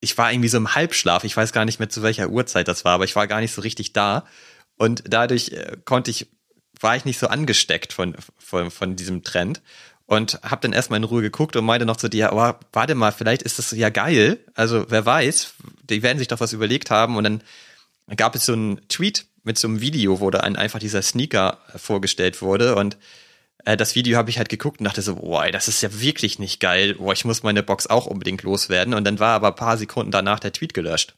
ich war irgendwie so im Halbschlaf, ich weiß gar nicht mehr zu welcher Uhrzeit das war, aber ich war gar nicht so richtig da. Und dadurch äh, konnte ich, war ich nicht so angesteckt von, von, von diesem Trend und habe dann erstmal in Ruhe geguckt und meinte noch zu dir, aber warte mal, vielleicht ist das ja geil. Also wer weiß, die werden sich doch was überlegt haben. Und dann gab es so einen Tweet mit so einem Video, wo da einfach dieser Sneaker vorgestellt wurde. Und äh, das Video habe ich halt geguckt und dachte so, boah, das ist ja wirklich nicht geil. Boah, ich muss meine Box auch unbedingt loswerden. Und dann war aber paar Sekunden danach der Tweet gelöscht.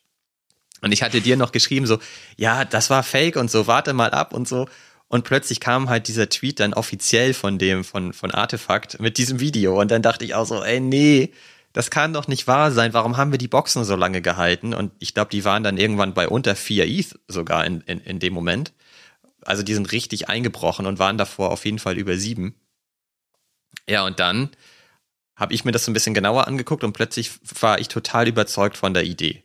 Und ich hatte dir noch geschrieben so, ja, das war fake und so, warte mal ab und so. Und plötzlich kam halt dieser Tweet dann offiziell von dem, von, von Artefakt mit diesem Video. Und dann dachte ich auch so, ey, nee, das kann doch nicht wahr sein. Warum haben wir die Boxen so lange gehalten? Und ich glaube, die waren dann irgendwann bei unter vier ETH sogar in, in, in dem Moment. Also die sind richtig eingebrochen und waren davor auf jeden Fall über sieben. Ja, und dann habe ich mir das so ein bisschen genauer angeguckt und plötzlich war ich total überzeugt von der Idee.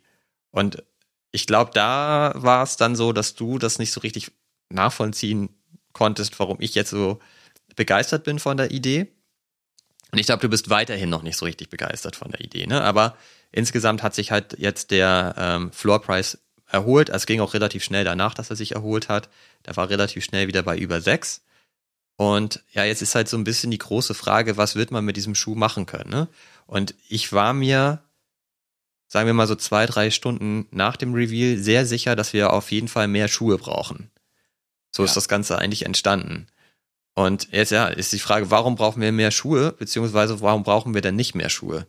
Und ich glaube, da war es dann so, dass du das nicht so richtig nachvollziehen konntest, warum ich jetzt so begeistert bin von der Idee. Und ich glaube, du bist weiterhin noch nicht so richtig begeistert von der Idee, ne? Aber insgesamt hat sich halt jetzt der ähm, Floor Price erholt. Es ging auch relativ schnell danach, dass er sich erholt hat. Der war relativ schnell wieder bei über sechs. Und ja, jetzt ist halt so ein bisschen die große Frage, was wird man mit diesem Schuh machen können? Ne? Und ich war mir, sagen wir mal so zwei, drei Stunden nach dem Reveal sehr sicher, dass wir auf jeden Fall mehr Schuhe brauchen. So ja. ist das Ganze eigentlich entstanden. Und jetzt ja, ist die Frage, warum brauchen wir mehr Schuhe, beziehungsweise warum brauchen wir denn nicht mehr Schuhe?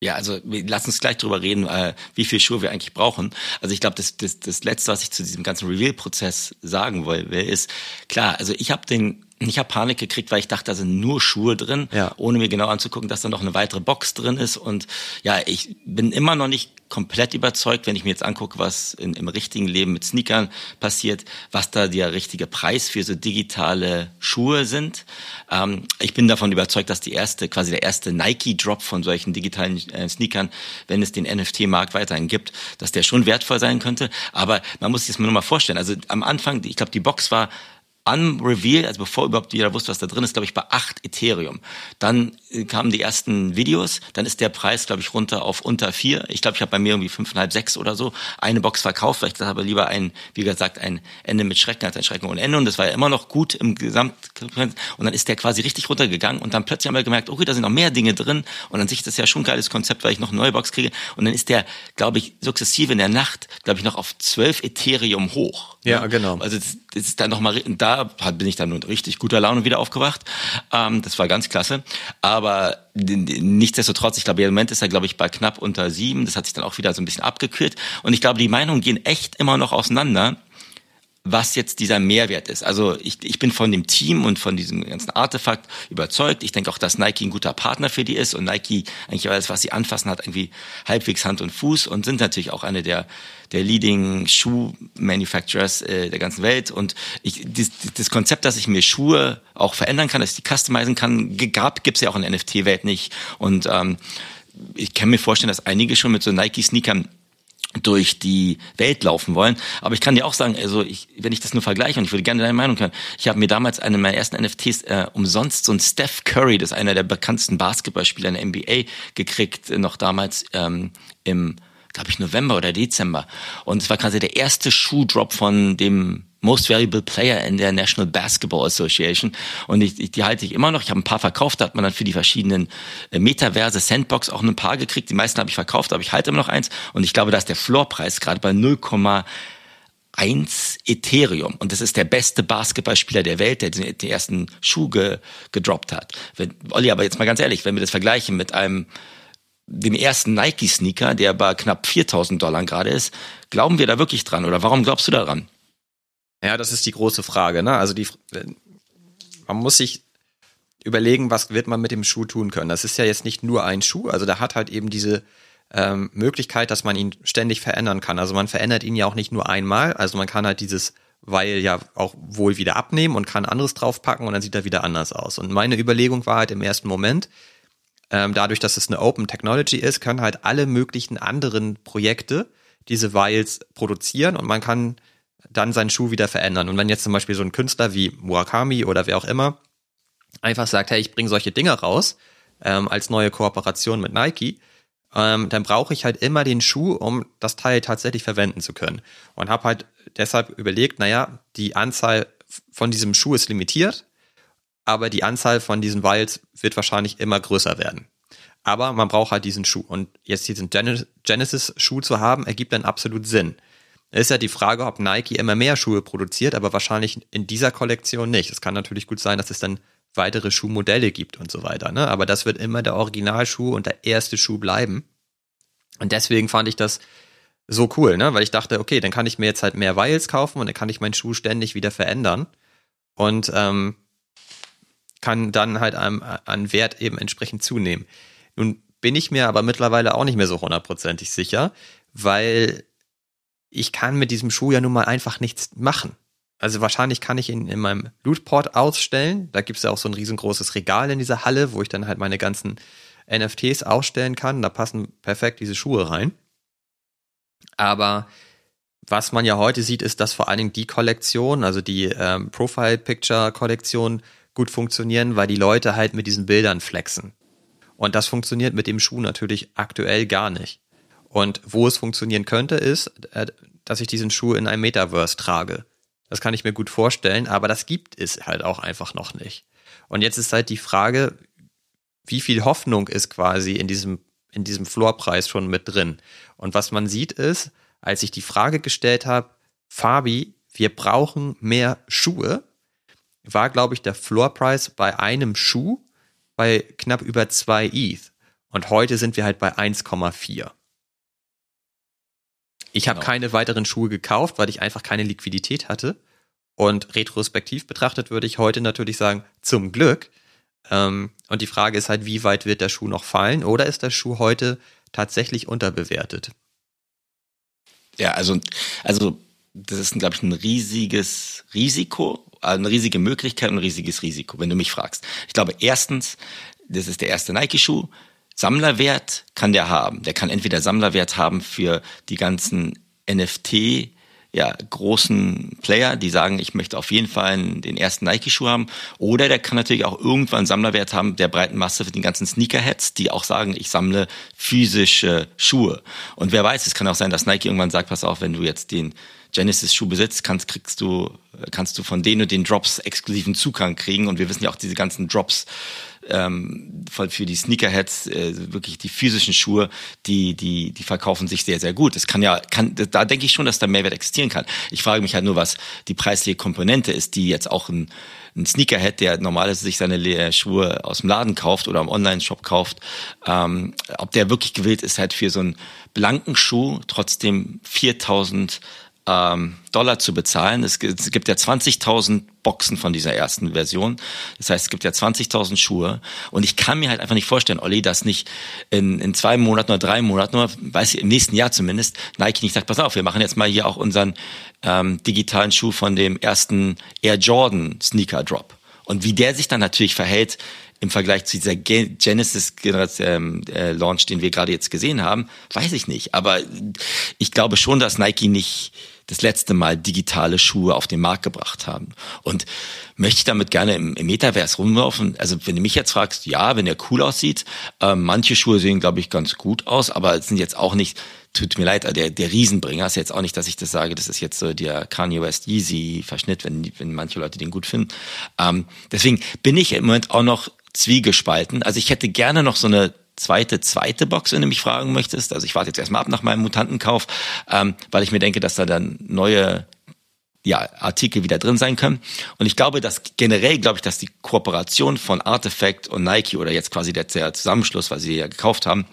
Ja, also lass uns gleich drüber reden, äh, wie viel Schuhe wir eigentlich brauchen. Also ich glaube, das, das, das Letzte, was ich zu diesem ganzen Reveal-Prozess sagen will, ist, klar, also ich habe den ich habe Panik gekriegt, weil ich dachte, da sind nur Schuhe drin, ja. ohne mir genau anzugucken, dass da noch eine weitere Box drin ist. Und ja, ich bin immer noch nicht komplett überzeugt, wenn ich mir jetzt angucke, was in, im richtigen Leben mit Sneakern passiert, was da der richtige Preis für so digitale Schuhe sind. Ähm, ich bin davon überzeugt, dass die erste, quasi der erste Nike-Drop von solchen digitalen äh, Sneakern, wenn es den NFT-Markt weiterhin gibt, dass der schon wertvoll sein könnte. Aber man muss sich das mal nur mal vorstellen. Also am Anfang, ich glaube, die Box war am Reveal, also bevor überhaupt jeder wusste, was da drin ist, glaube ich, bei 8 Ethereum. Dann äh, kamen die ersten Videos, dann ist der Preis, glaube ich, runter auf unter 4. Ich glaube, ich habe bei mir irgendwie 5,5, 6 oder so eine Box verkauft, weil ich habe lieber ein, wie gesagt, ein Ende mit Schrecken als ein Schrecken ohne Ende. Und das war ja immer noch gut im Gesamt. Und dann ist der quasi richtig runtergegangen und dann plötzlich haben wir gemerkt, okay, da sind noch mehr Dinge drin. Und an sich ist das ja schon ein geiles Konzept, weil ich noch eine neue Box kriege. Und dann ist der, glaube ich, sukzessive in der Nacht, glaube ich, noch auf 12 Ethereum hoch. Ja, genau. Also das, das ist dann nochmal, da bin ich dann mit richtig guter Laune wieder aufgewacht. Ähm, das war ganz klasse. Aber nichtsdestotrotz, ich glaube, im Moment ist er, glaube ich, bei knapp unter sieben. Das hat sich dann auch wieder so ein bisschen abgekühlt. Und ich glaube, die Meinungen gehen echt immer noch auseinander was jetzt dieser Mehrwert ist. Also ich, ich bin von dem Team und von diesem ganzen Artefakt überzeugt. Ich denke auch, dass Nike ein guter Partner für die ist und Nike eigentlich alles, was sie anfassen, hat irgendwie halbwegs Hand und Fuß und sind natürlich auch eine der der leading Shoe Manufacturers äh, der ganzen Welt. Und ich, das, das Konzept, dass ich mir Schuhe auch verändern kann, dass ich die customizen kann, gab, gibt's ja auch in der NFT-Welt nicht. Und ähm, ich kann mir vorstellen, dass einige schon mit so Nike-Sneakern durch die Welt laufen wollen. Aber ich kann dir auch sagen, also ich, wenn ich das nur vergleiche und ich würde gerne deine Meinung hören, ich habe mir damals einen meiner ersten NFTs äh, umsonst so ein Steph Curry, das ist einer der bekanntesten Basketballspieler in der NBA, gekriegt, äh, noch damals ähm, im, glaube ich, November oder Dezember. Und es war quasi der erste Schuhdrop von dem Most Valuable Player in der National Basketball Association. Und ich, ich, die halte ich immer noch. Ich habe ein paar verkauft, da hat man dann für die verschiedenen äh, Metaverse, Sandbox auch ein paar gekriegt. Die meisten habe ich verkauft, aber ich halte immer noch eins. Und ich glaube, da ist der Floorpreis gerade bei 0,1 Ethereum. Und das ist der beste Basketballspieler der Welt, der den, den ersten Schuh ge, gedroppt hat. Wenn, Olli, aber jetzt mal ganz ehrlich, wenn wir das vergleichen mit einem dem ersten Nike-Sneaker, der bei knapp 4000 Dollar gerade ist, glauben wir da wirklich dran? Oder warum glaubst du daran? Ja, das ist die große Frage. Ne? Also die, man muss sich überlegen, was wird man mit dem Schuh tun können. Das ist ja jetzt nicht nur ein Schuh, also der hat halt eben diese ähm, Möglichkeit, dass man ihn ständig verändern kann. Also man verändert ihn ja auch nicht nur einmal, also man kann halt dieses Weil ja auch wohl wieder abnehmen und kann anderes draufpacken und dann sieht er wieder anders aus. Und meine Überlegung war halt im ersten Moment, ähm, dadurch, dass es eine Open Technology ist, können halt alle möglichen anderen Projekte diese Vials produzieren und man kann dann seinen Schuh wieder verändern. Und wenn jetzt zum Beispiel so ein Künstler wie Murakami oder wer auch immer einfach sagt, hey, ich bringe solche Dinge raus ähm, als neue Kooperation mit Nike, ähm, dann brauche ich halt immer den Schuh, um das Teil tatsächlich verwenden zu können. Und habe halt deshalb überlegt, naja, die Anzahl von diesem Schuh ist limitiert, aber die Anzahl von diesen Vials wird wahrscheinlich immer größer werden. Aber man braucht halt diesen Schuh. Und jetzt diesen Genesis-Schuh zu haben, ergibt dann absolut Sinn. Ist ja die Frage, ob Nike immer mehr Schuhe produziert, aber wahrscheinlich in dieser Kollektion nicht. Es kann natürlich gut sein, dass es dann weitere Schuhmodelle gibt und so weiter. Ne? Aber das wird immer der Originalschuh und der erste Schuh bleiben. Und deswegen fand ich das so cool, ne? weil ich dachte, okay, dann kann ich mir jetzt halt mehr Vials kaufen und dann kann ich meinen Schuh ständig wieder verändern und ähm, kann dann halt an, an Wert eben entsprechend zunehmen. Nun bin ich mir aber mittlerweile auch nicht mehr so hundertprozentig sicher, weil ich kann mit diesem Schuh ja nun mal einfach nichts machen. also wahrscheinlich kann ich ihn in meinem Lootport ausstellen. Da gibt es ja auch so ein riesengroßes Regal in dieser Halle, wo ich dann halt meine ganzen NFTs ausstellen kann. Da passen perfekt diese Schuhe rein. Aber was man ja heute sieht, ist, dass vor allen Dingen die Kollektion, also die ähm, Profile-Picture-Kollektion, gut funktionieren, weil die Leute halt mit diesen Bildern flexen. Und das funktioniert mit dem Schuh natürlich aktuell gar nicht. Und wo es funktionieren könnte, ist, äh, dass ich diesen Schuh in einem Metaverse trage. Das kann ich mir gut vorstellen, aber das gibt es halt auch einfach noch nicht. Und jetzt ist halt die Frage, wie viel Hoffnung ist quasi in diesem, in diesem Floorpreis schon mit drin? Und was man sieht ist, als ich die Frage gestellt habe, Fabi, wir brauchen mehr Schuhe, war, glaube ich, der Floorpreis bei einem Schuh bei knapp über zwei ETH. Und heute sind wir halt bei 1,4. Ich habe genau. keine weiteren Schuhe gekauft, weil ich einfach keine Liquidität hatte. Und retrospektiv betrachtet würde ich heute natürlich sagen, zum Glück. Ähm, und die Frage ist halt, wie weit wird der Schuh noch fallen? Oder ist der Schuh heute tatsächlich unterbewertet? Ja, also, also das ist, glaube ich, ein riesiges Risiko, eine riesige Möglichkeit und ein riesiges Risiko, wenn du mich fragst. Ich glaube, erstens, das ist der erste Nike-Schuh. Sammlerwert kann der haben. Der kann entweder Sammlerwert haben für die ganzen NFT, ja, großen Player, die sagen, ich möchte auf jeden Fall den ersten Nike-Schuh haben. Oder der kann natürlich auch irgendwann Sammlerwert haben der breiten Masse für den ganzen Sneakerheads, die auch sagen, ich sammle physische Schuhe. Und wer weiß, es kann auch sein, dass Nike irgendwann sagt, pass auf, wenn du jetzt den Genesis-Schuh besitzt, kannst, kriegst du, kannst du von denen und den Drops exklusiven Zugang kriegen. Und wir wissen ja auch, diese ganzen Drops ähm, für die Sneakerheads äh, wirklich die physischen Schuhe, die die die verkaufen sich sehr sehr gut. Das kann ja kann da denke ich schon, dass da Mehrwert existieren kann. Ich frage mich halt nur, was die preisliche Komponente ist, die jetzt auch ein ein Sneakerhead, der normalerweise sich seine Schuhe aus dem Laden kauft oder im Online-Shop kauft, ähm, ob der wirklich gewillt ist, halt für so einen blanken Schuh trotzdem 4000 ähm, Dollar zu bezahlen. Es gibt, ja 20.000 Boxen von dieser ersten Version. Das heißt, es gibt ja 20.000 Schuhe. Und ich kann mir halt einfach nicht vorstellen, Olli, dass nicht in, in zwei Monaten oder drei Monaten, oder weiß ich, im nächsten Jahr zumindest, Nike nicht sagt, pass auf, wir machen jetzt mal hier auch unseren ähm, digitalen Schuh von dem ersten Air Jordan Sneaker Drop. Und wie der sich dann natürlich verhält, im Vergleich zu dieser Genesis ähm, äh, den wir gerade jetzt gesehen haben, weiß ich nicht. Aber ich glaube schon, dass Nike nicht das letzte Mal digitale Schuhe auf den Markt gebracht haben. Und möchte ich damit gerne im, im Metaverse rumlaufen? Also wenn du mich jetzt fragst, ja, wenn der cool aussieht, äh, manche Schuhe sehen, glaube ich, ganz gut aus, aber es sind jetzt auch nicht, tut mir leid, der, der Riesenbringer ist jetzt auch nicht, dass ich das sage, das ist jetzt so der Kanye West Yeezy Verschnitt, wenn, wenn manche Leute den gut finden. Ähm, deswegen bin ich im Moment auch noch zwiegespalten. Also ich hätte gerne noch so eine zweite, zweite Box, wenn du mich fragen möchtest. Also ich warte jetzt erstmal ab nach meinem Mutantenkauf, ähm, weil ich mir denke, dass da dann neue ja, Artikel wieder drin sein können. Und ich glaube, dass generell, glaube ich, dass die Kooperation von Artifact und Nike oder jetzt quasi der, Zusammenschluss, weil sie ja gekauft haben,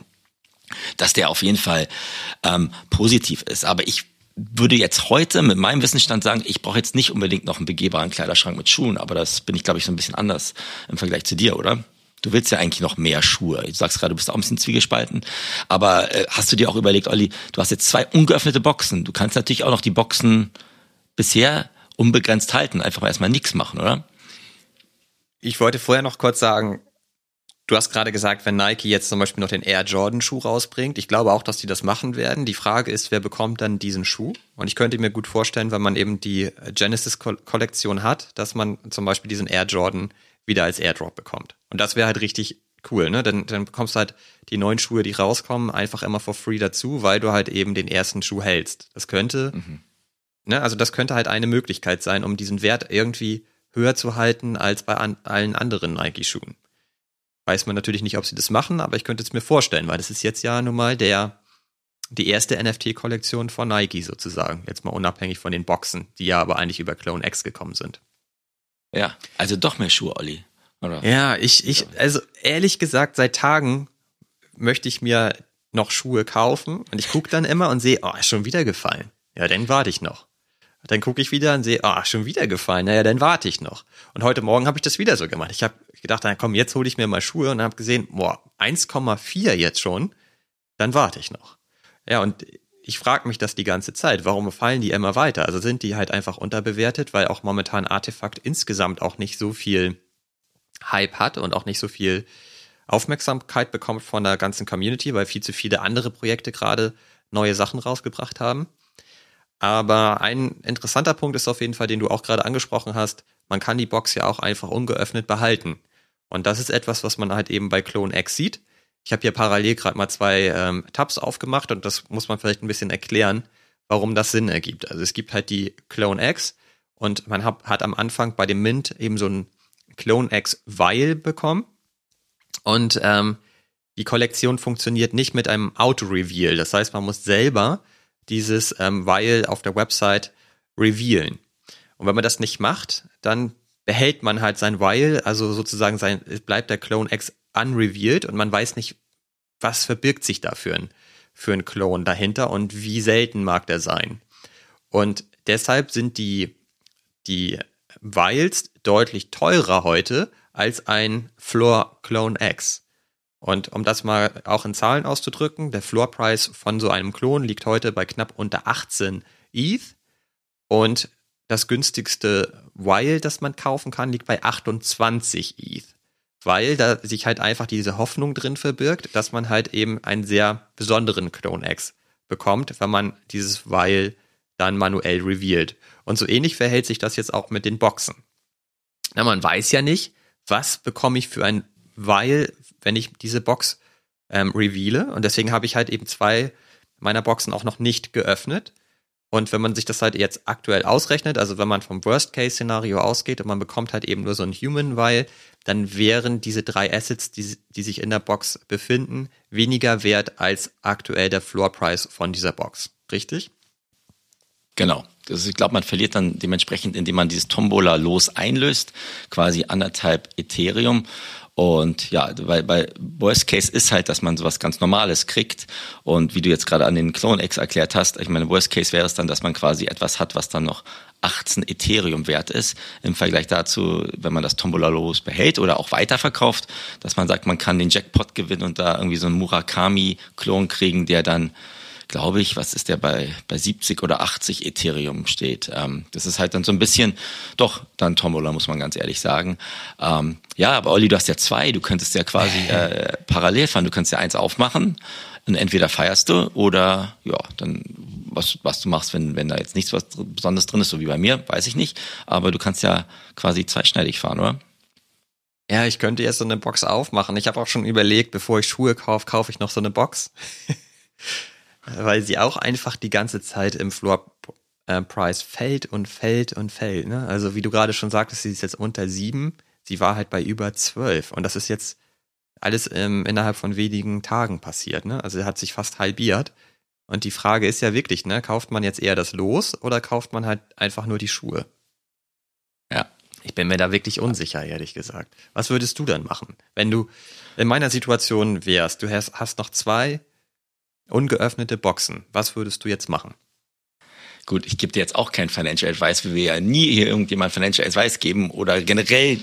dass der auf jeden Fall ähm, positiv ist. Aber ich würde jetzt heute mit meinem Wissensstand sagen, ich brauche jetzt nicht unbedingt noch einen begehbaren Kleiderschrank mit Schuhen, aber das bin ich, glaube ich, so ein bisschen anders im Vergleich zu dir, oder? Du willst ja eigentlich noch mehr Schuhe. Du sagst gerade, du bist auch ein bisschen zwiegespalten. Aber äh, hast du dir auch überlegt, Olli, du hast jetzt zwei ungeöffnete Boxen. Du kannst natürlich auch noch die Boxen bisher unbegrenzt halten, einfach mal erstmal nichts machen, oder? Ich wollte vorher noch kurz sagen, du hast gerade gesagt, wenn Nike jetzt zum Beispiel noch den Air Jordan Schuh rausbringt, ich glaube auch, dass die das machen werden. Die Frage ist, wer bekommt dann diesen Schuh? Und ich könnte mir gut vorstellen, wenn man eben die Genesis Kollektion hat, dass man zum Beispiel diesen Air Jordan wieder als Airdrop bekommt. Und das wäre halt richtig cool, ne? Dann, dann bekommst du halt die neuen Schuhe, die rauskommen, einfach immer for free dazu, weil du halt eben den ersten Schuh hältst. Das könnte, mhm. ne, also das könnte halt eine Möglichkeit sein, um diesen Wert irgendwie höher zu halten als bei an, allen anderen Nike-Schuhen. Weiß man natürlich nicht, ob sie das machen, aber ich könnte es mir vorstellen, weil das ist jetzt ja nun mal der, die erste NFT-Kollektion von Nike sozusagen. Jetzt mal unabhängig von den Boxen, die ja aber eigentlich über Clone X gekommen sind. Ja, also doch mehr Schuhe, Olli. Oder? Ja, ich, ich, also ehrlich gesagt, seit Tagen möchte ich mir noch Schuhe kaufen und ich gucke dann immer und sehe, oh, ist schon wieder gefallen. Ja, dann warte ich noch. Dann gucke ich wieder und sehe, oh, schon wieder gefallen. Naja, dann warte ich noch. Und heute Morgen habe ich das wieder so gemacht. Ich habe gedacht, na komm, jetzt hole ich mir mal Schuhe und habe gesehen, boah, 1,4 jetzt schon. Dann warte ich noch. Ja, und ich frage mich das die ganze Zeit. Warum fallen die immer weiter? Also sind die halt einfach unterbewertet, weil auch momentan Artefakt insgesamt auch nicht so viel Hype hat und auch nicht so viel Aufmerksamkeit bekommt von der ganzen Community, weil viel zu viele andere Projekte gerade neue Sachen rausgebracht haben. Aber ein interessanter Punkt ist auf jeden Fall, den du auch gerade angesprochen hast. Man kann die Box ja auch einfach ungeöffnet behalten. Und das ist etwas, was man halt eben bei Clone X sieht. Ich habe hier parallel gerade mal zwei ähm, Tabs aufgemacht und das muss man vielleicht ein bisschen erklären, warum das Sinn ergibt. Also es gibt halt die Clone X und man hat, hat am Anfang bei dem Mint eben so ein Clone X Vial bekommen. Und ähm, die Kollektion funktioniert nicht mit einem Auto-Reveal. Das heißt, man muss selber dieses ähm, Vial auf der Website revealen. Und wenn man das nicht macht, dann behält man halt sein Vial, also sozusagen sein, bleibt der Clone X unrevealed und man weiß nicht, was verbirgt sich da für ein, für ein Clone dahinter und wie selten mag der sein. Und deshalb sind die, die Vials deutlich teurer heute als ein Floor Clone X. Und um das mal auch in Zahlen auszudrücken, der Floor Price von so einem Klon liegt heute bei knapp unter 18 ETH und das günstigste Wild, das man kaufen kann, liegt bei 28 ETH. Weil da sich halt einfach diese Hoffnung drin verbirgt, dass man halt eben einen sehr besonderen Clone X bekommt, wenn man dieses Weil dann manuell revealed. Und so ähnlich verhält sich das jetzt auch mit den Boxen. Na, man weiß ja nicht, was bekomme ich für ein Weil, wenn ich diese Box ähm, reveale. Und deswegen habe ich halt eben zwei meiner Boxen auch noch nicht geöffnet. Und wenn man sich das halt jetzt aktuell ausrechnet, also wenn man vom Worst-Case-Szenario ausgeht und man bekommt halt eben nur so ein Human Weil, dann wären diese drei Assets, die, die sich in der Box befinden, weniger wert als aktuell der Floor-Price von dieser Box. Richtig? Genau. Also ich glaube, man verliert dann dementsprechend, indem man dieses Tombola los einlöst, quasi anderthalb Ethereum. Und ja, weil bei Worst Case ist halt, dass man sowas ganz Normales kriegt. Und wie du jetzt gerade an den Clone X erklärt hast, ich meine, Worst Case wäre es dann, dass man quasi etwas hat, was dann noch 18 Ethereum wert ist. Im Vergleich dazu, wenn man das Tombola los behält oder auch weiterverkauft, dass man sagt, man kann den Jackpot gewinnen und da irgendwie so einen Murakami-Klon kriegen, der dann glaube ich, was ist der bei, bei 70 oder 80 Ethereum steht. Ähm, das ist halt dann so ein bisschen, doch, dann Tombola, muss man ganz ehrlich sagen. Ähm, ja, aber Olli, du hast ja zwei, du könntest ja quasi äh, parallel fahren, du könntest ja eins aufmachen und entweder feierst du oder ja, dann was, was du machst, wenn, wenn da jetzt nichts was Besonderes drin ist, so wie bei mir, weiß ich nicht. Aber du kannst ja quasi zweischneidig fahren, oder? Ja, ich könnte jetzt so eine Box aufmachen. Ich habe auch schon überlegt, bevor ich Schuhe kaufe, kaufe ich noch so eine Box. weil sie auch einfach die ganze Zeit im Floor äh, Price fällt und fällt und fällt. Ne? Also wie du gerade schon sagtest, sie ist jetzt unter sieben, sie war halt bei über zwölf und das ist jetzt alles ähm, innerhalb von wenigen Tagen passiert. Ne? Also hat sich fast halbiert. Und die Frage ist ja wirklich, ne, kauft man jetzt eher das Los oder kauft man halt einfach nur die Schuhe? Ja. Ich bin mir da wirklich unsicher, ehrlich gesagt. Was würdest du dann machen, wenn du in meiner Situation wärst? Du hast, hast noch zwei Ungeöffnete Boxen. Was würdest du jetzt machen? Gut, ich gebe dir jetzt auch kein Financial Advice, wie wir ja nie hier irgendjemand Financial Advice geben oder generell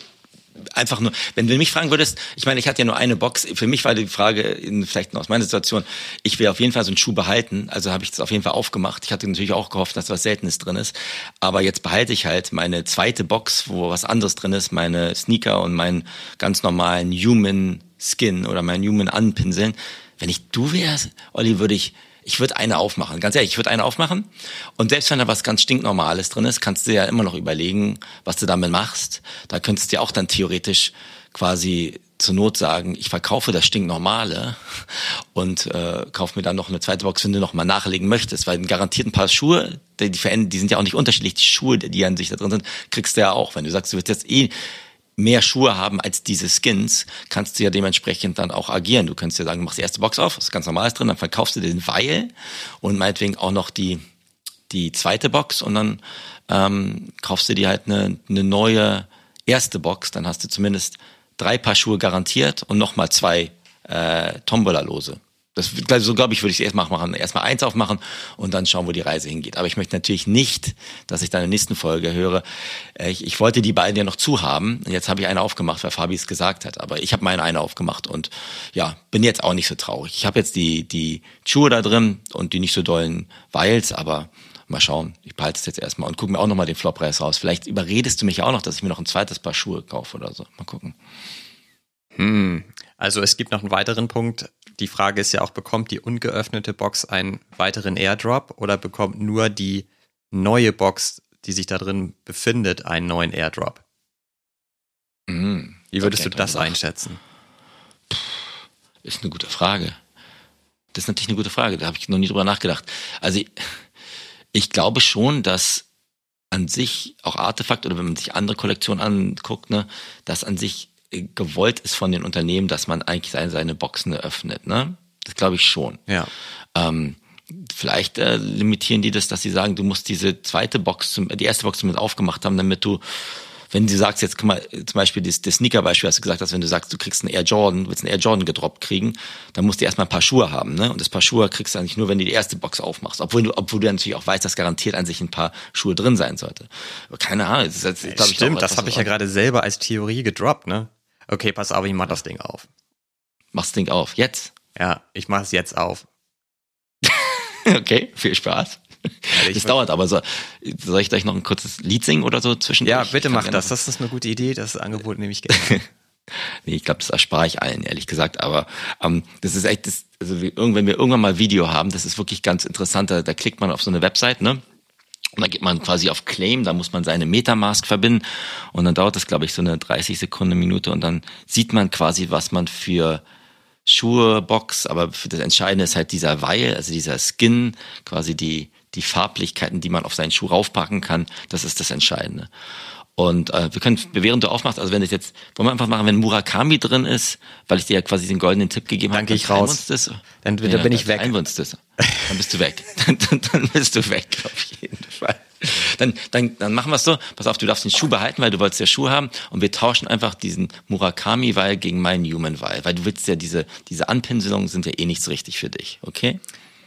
einfach nur, wenn du mich fragen würdest, ich meine, ich hatte ja nur eine Box, für mich war die Frage, in, vielleicht aus meiner Situation, ich will auf jeden Fall so einen Schuh behalten, also habe ich das auf jeden Fall aufgemacht. Ich hatte natürlich auch gehofft, dass was Seltenes drin ist, aber jetzt behalte ich halt meine zweite Box, wo was anderes drin ist, meine Sneaker und meinen ganz normalen Human Skin oder meinen Human Anpinseln wenn ich du wärst, Olli, würde ich, ich würde eine aufmachen. Ganz ehrlich, ich würde eine aufmachen. Und selbst wenn da was ganz stinknormales drin ist, kannst du ja immer noch überlegen, was du damit machst. Da könntest du ja auch dann theoretisch quasi zur Not sagen, ich verkaufe das stinknormale und äh, kauf mir dann noch eine zweite Box, wenn du noch mal nachlegen möchtest, weil garantiert ein paar Schuhe, die, die die sind ja auch nicht unterschiedlich, die Schuhe, die an sich da drin sind, kriegst du ja auch. Wenn du sagst, du willst jetzt eh mehr Schuhe haben als diese Skins, kannst du ja dementsprechend dann auch agieren. Du kannst ja sagen, du machst die erste Box auf, ist ganz normales drin, dann verkaufst du den Weil und meinetwegen auch noch die, die zweite Box und dann ähm, kaufst du dir halt eine, eine neue erste Box, dann hast du zumindest drei Paar Schuhe garantiert und nochmal zwei äh, Tombola-Lose. Das, so glaube ich, würde ich es erst machen. Erstmal eins aufmachen und dann schauen, wo die Reise hingeht. Aber ich möchte natürlich nicht, dass ich dann in der nächsten Folge höre, äh, ich, ich wollte die beiden ja noch zu haben. Jetzt habe ich eine aufgemacht, weil Fabi es gesagt hat. Aber ich habe meine eine aufgemacht und ja, bin jetzt auch nicht so traurig. Ich habe jetzt die, die Schuhe da drin und die nicht so dollen Weils, aber mal schauen. Ich behalte es jetzt erstmal und gucke mir auch nochmal den Floppreis raus. Vielleicht überredest du mich auch noch, dass ich mir noch ein zweites Paar Schuhe kaufe oder so. Mal gucken. Hm. Also es gibt noch einen weiteren Punkt die Frage ist ja auch, bekommt die ungeöffnete Box einen weiteren Airdrop oder bekommt nur die neue Box, die sich da drin befindet, einen neuen Airdrop? Mhm, Wie würdest du das einschätzen? Ist eine gute Frage. Das ist natürlich eine gute Frage. Da habe ich noch nie drüber nachgedacht. Also ich, ich glaube schon, dass an sich auch Artefakt oder wenn man sich andere Kollektionen anguckt, ne, dass an sich gewollt ist von den Unternehmen, dass man eigentlich seine, seine Boxen öffnet. Ne? Das glaube ich schon. Ja. Ähm, vielleicht äh, limitieren die das, dass sie sagen, du musst diese zweite Box, zum, die erste Box zumindest aufgemacht haben, damit du wenn du sagst, jetzt guck mal, zum Beispiel das, das Sneaker-Beispiel hast du gesagt, dass wenn du sagst, du kriegst einen Air Jordan, willst einen Air Jordan gedroppt kriegen, dann musst du erstmal ein paar Schuhe haben, ne? Und das paar Schuhe kriegst du eigentlich nur, wenn du die erste Box aufmachst. Obwohl du, obwohl du natürlich auch weißt, dass garantiert an sich ein paar Schuhe drin sein sollte. keine Ahnung. Das, das, das, Stimmt, ich, das habe ich ja gerade selber als Theorie gedroppt, ne? Okay, pass auf, ich mach das Ding auf. Mach's das Ding auf, jetzt? Ja, ich mach es jetzt auf. okay, viel Spaß. Ja, das dauert aber so. Soll ich gleich noch ein kurzes Lied singen oder so zwischen Ja, bitte mach das. Das ist eine gute Idee. Das Angebot nehme ich gerne. nee, ich glaube, das erspare ich allen, ehrlich gesagt. Aber ähm, das ist echt, das, also wenn wir irgendwann mal Video haben, das ist wirklich ganz interessant. Da, da klickt man auf so eine Website, ne? Und dann geht man quasi auf Claim, da muss man seine Metamask verbinden. Und dann dauert das, glaube ich, so eine 30 Sekunden Minute. Und dann sieht man quasi, was man für Schuhe, Box, aber für das Entscheidende ist halt dieser Weil, also dieser Skin, quasi die die Farblichkeiten, die man auf seinen Schuh raufpacken kann, das ist das Entscheidende. Und äh, wir können, während du aufmachst, also wenn es jetzt, wollen wir einfach machen, wenn Murakami drin ist, weil ich dir ja quasi den goldenen Tipp gegeben habe, dann ich raus. Das. Dann, dann ja, bin ich weg. Das. Dann bist du weg. dann, dann, dann bist du weg, auf jeden Fall. Dann, dann, dann machen wir es so, pass auf, du darfst den Schuh behalten, weil du wolltest ja Schuh haben und wir tauschen einfach diesen Murakami-Weil gegen meinen Human-Weil, weil du willst ja diese, diese Anpinselungen sind ja eh nicht so richtig für dich, okay?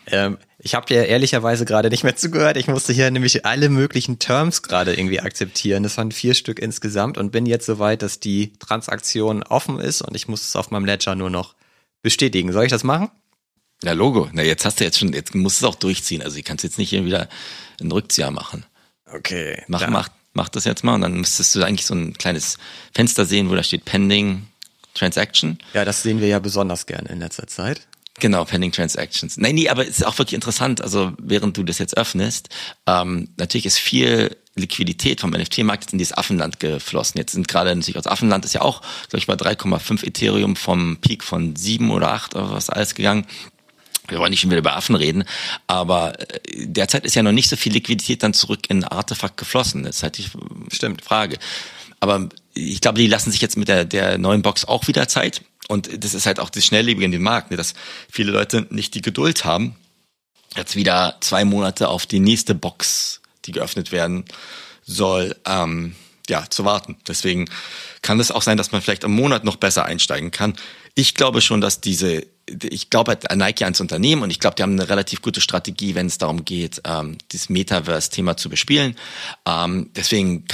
Ähm, ich habe dir ehrlicherweise gerade nicht mehr zugehört. Ich musste hier nämlich alle möglichen Terms gerade irgendwie akzeptieren. Das waren vier Stück insgesamt und bin jetzt soweit, dass die Transaktion offen ist und ich muss es auf meinem Ledger nur noch bestätigen. Soll ich das machen? Ja, Logo. Na, jetzt hast du jetzt schon, jetzt musst du es auch durchziehen. Also ich kann jetzt nicht hier wieder einen Rückzieher machen. Okay. Mach, mach, mach das jetzt mal und dann müsstest du eigentlich so ein kleines Fenster sehen, wo da steht Pending Transaction. Ja, das sehen wir ja besonders gerne in letzter Zeit. Genau, Pending Transactions. Nein, nee, aber es ist auch wirklich interessant, also während du das jetzt öffnest, ähm, natürlich ist viel Liquidität vom NFT-Markt jetzt in dieses Affenland geflossen. Jetzt sind gerade natürlich aus Affenland ist ja auch, glaube ich, bei 3,5 Ethereum vom Peak von 7 oder 8 oder was alles gegangen. Wir wollen nicht schon wieder über Affen reden, aber äh, derzeit ist ja noch nicht so viel Liquidität dann zurück in Artefakt geflossen. Das ist halt die Stimmt. Frage. Aber ich glaube, die lassen sich jetzt mit der, der neuen Box auch wieder Zeit. Und das ist halt auch das Schnelllebige in dem Markt, ne, dass viele Leute nicht die Geduld haben, jetzt wieder zwei Monate auf die nächste Box, die geöffnet werden soll, ähm, ja, zu warten. Deswegen kann es auch sein, dass man vielleicht im Monat noch besser einsteigen kann. Ich glaube schon, dass diese, ich glaube halt an Nike ans Unternehmen und ich glaube, die haben eine relativ gute Strategie, wenn es darum geht, ähm, dieses Metaverse-Thema zu bespielen. Ähm, deswegen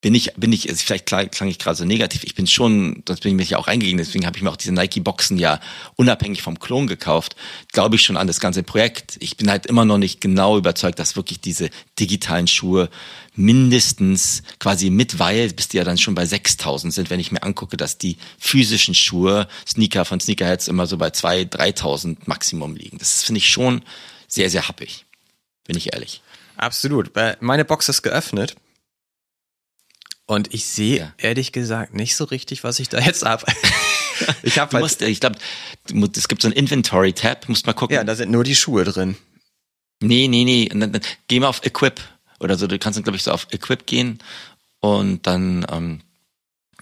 bin ich, bin ich, also vielleicht klang, ich gerade so negativ, ich bin schon, das bin ich mir ja auch reingegangen, deswegen habe ich mir auch diese Nike-Boxen ja unabhängig vom Klon gekauft, glaube ich schon an das ganze Projekt. Ich bin halt immer noch nicht genau überzeugt, dass wirklich diese digitalen Schuhe mindestens quasi mit Weil, bis die ja dann schon bei 6000 sind, wenn ich mir angucke, dass die physischen Schuhe, Sneaker von Sneakerheads immer so bei 2.000, 3.000 Maximum liegen. Das finde ich schon sehr, sehr happig, bin ich ehrlich. Absolut. Meine Box ist geöffnet und ich sehe ja. ehrlich gesagt nicht so richtig, was ich da jetzt habe. ich habe halt, ich glaube, es gibt so ein Inventory-Tab, musst mal gucken. Ja, da sind nur die Schuhe drin. Nee, nee, nee. Dann, dann, geh mal auf Equip oder so. Du kannst dann, glaube ich, so auf Equip gehen und dann ähm,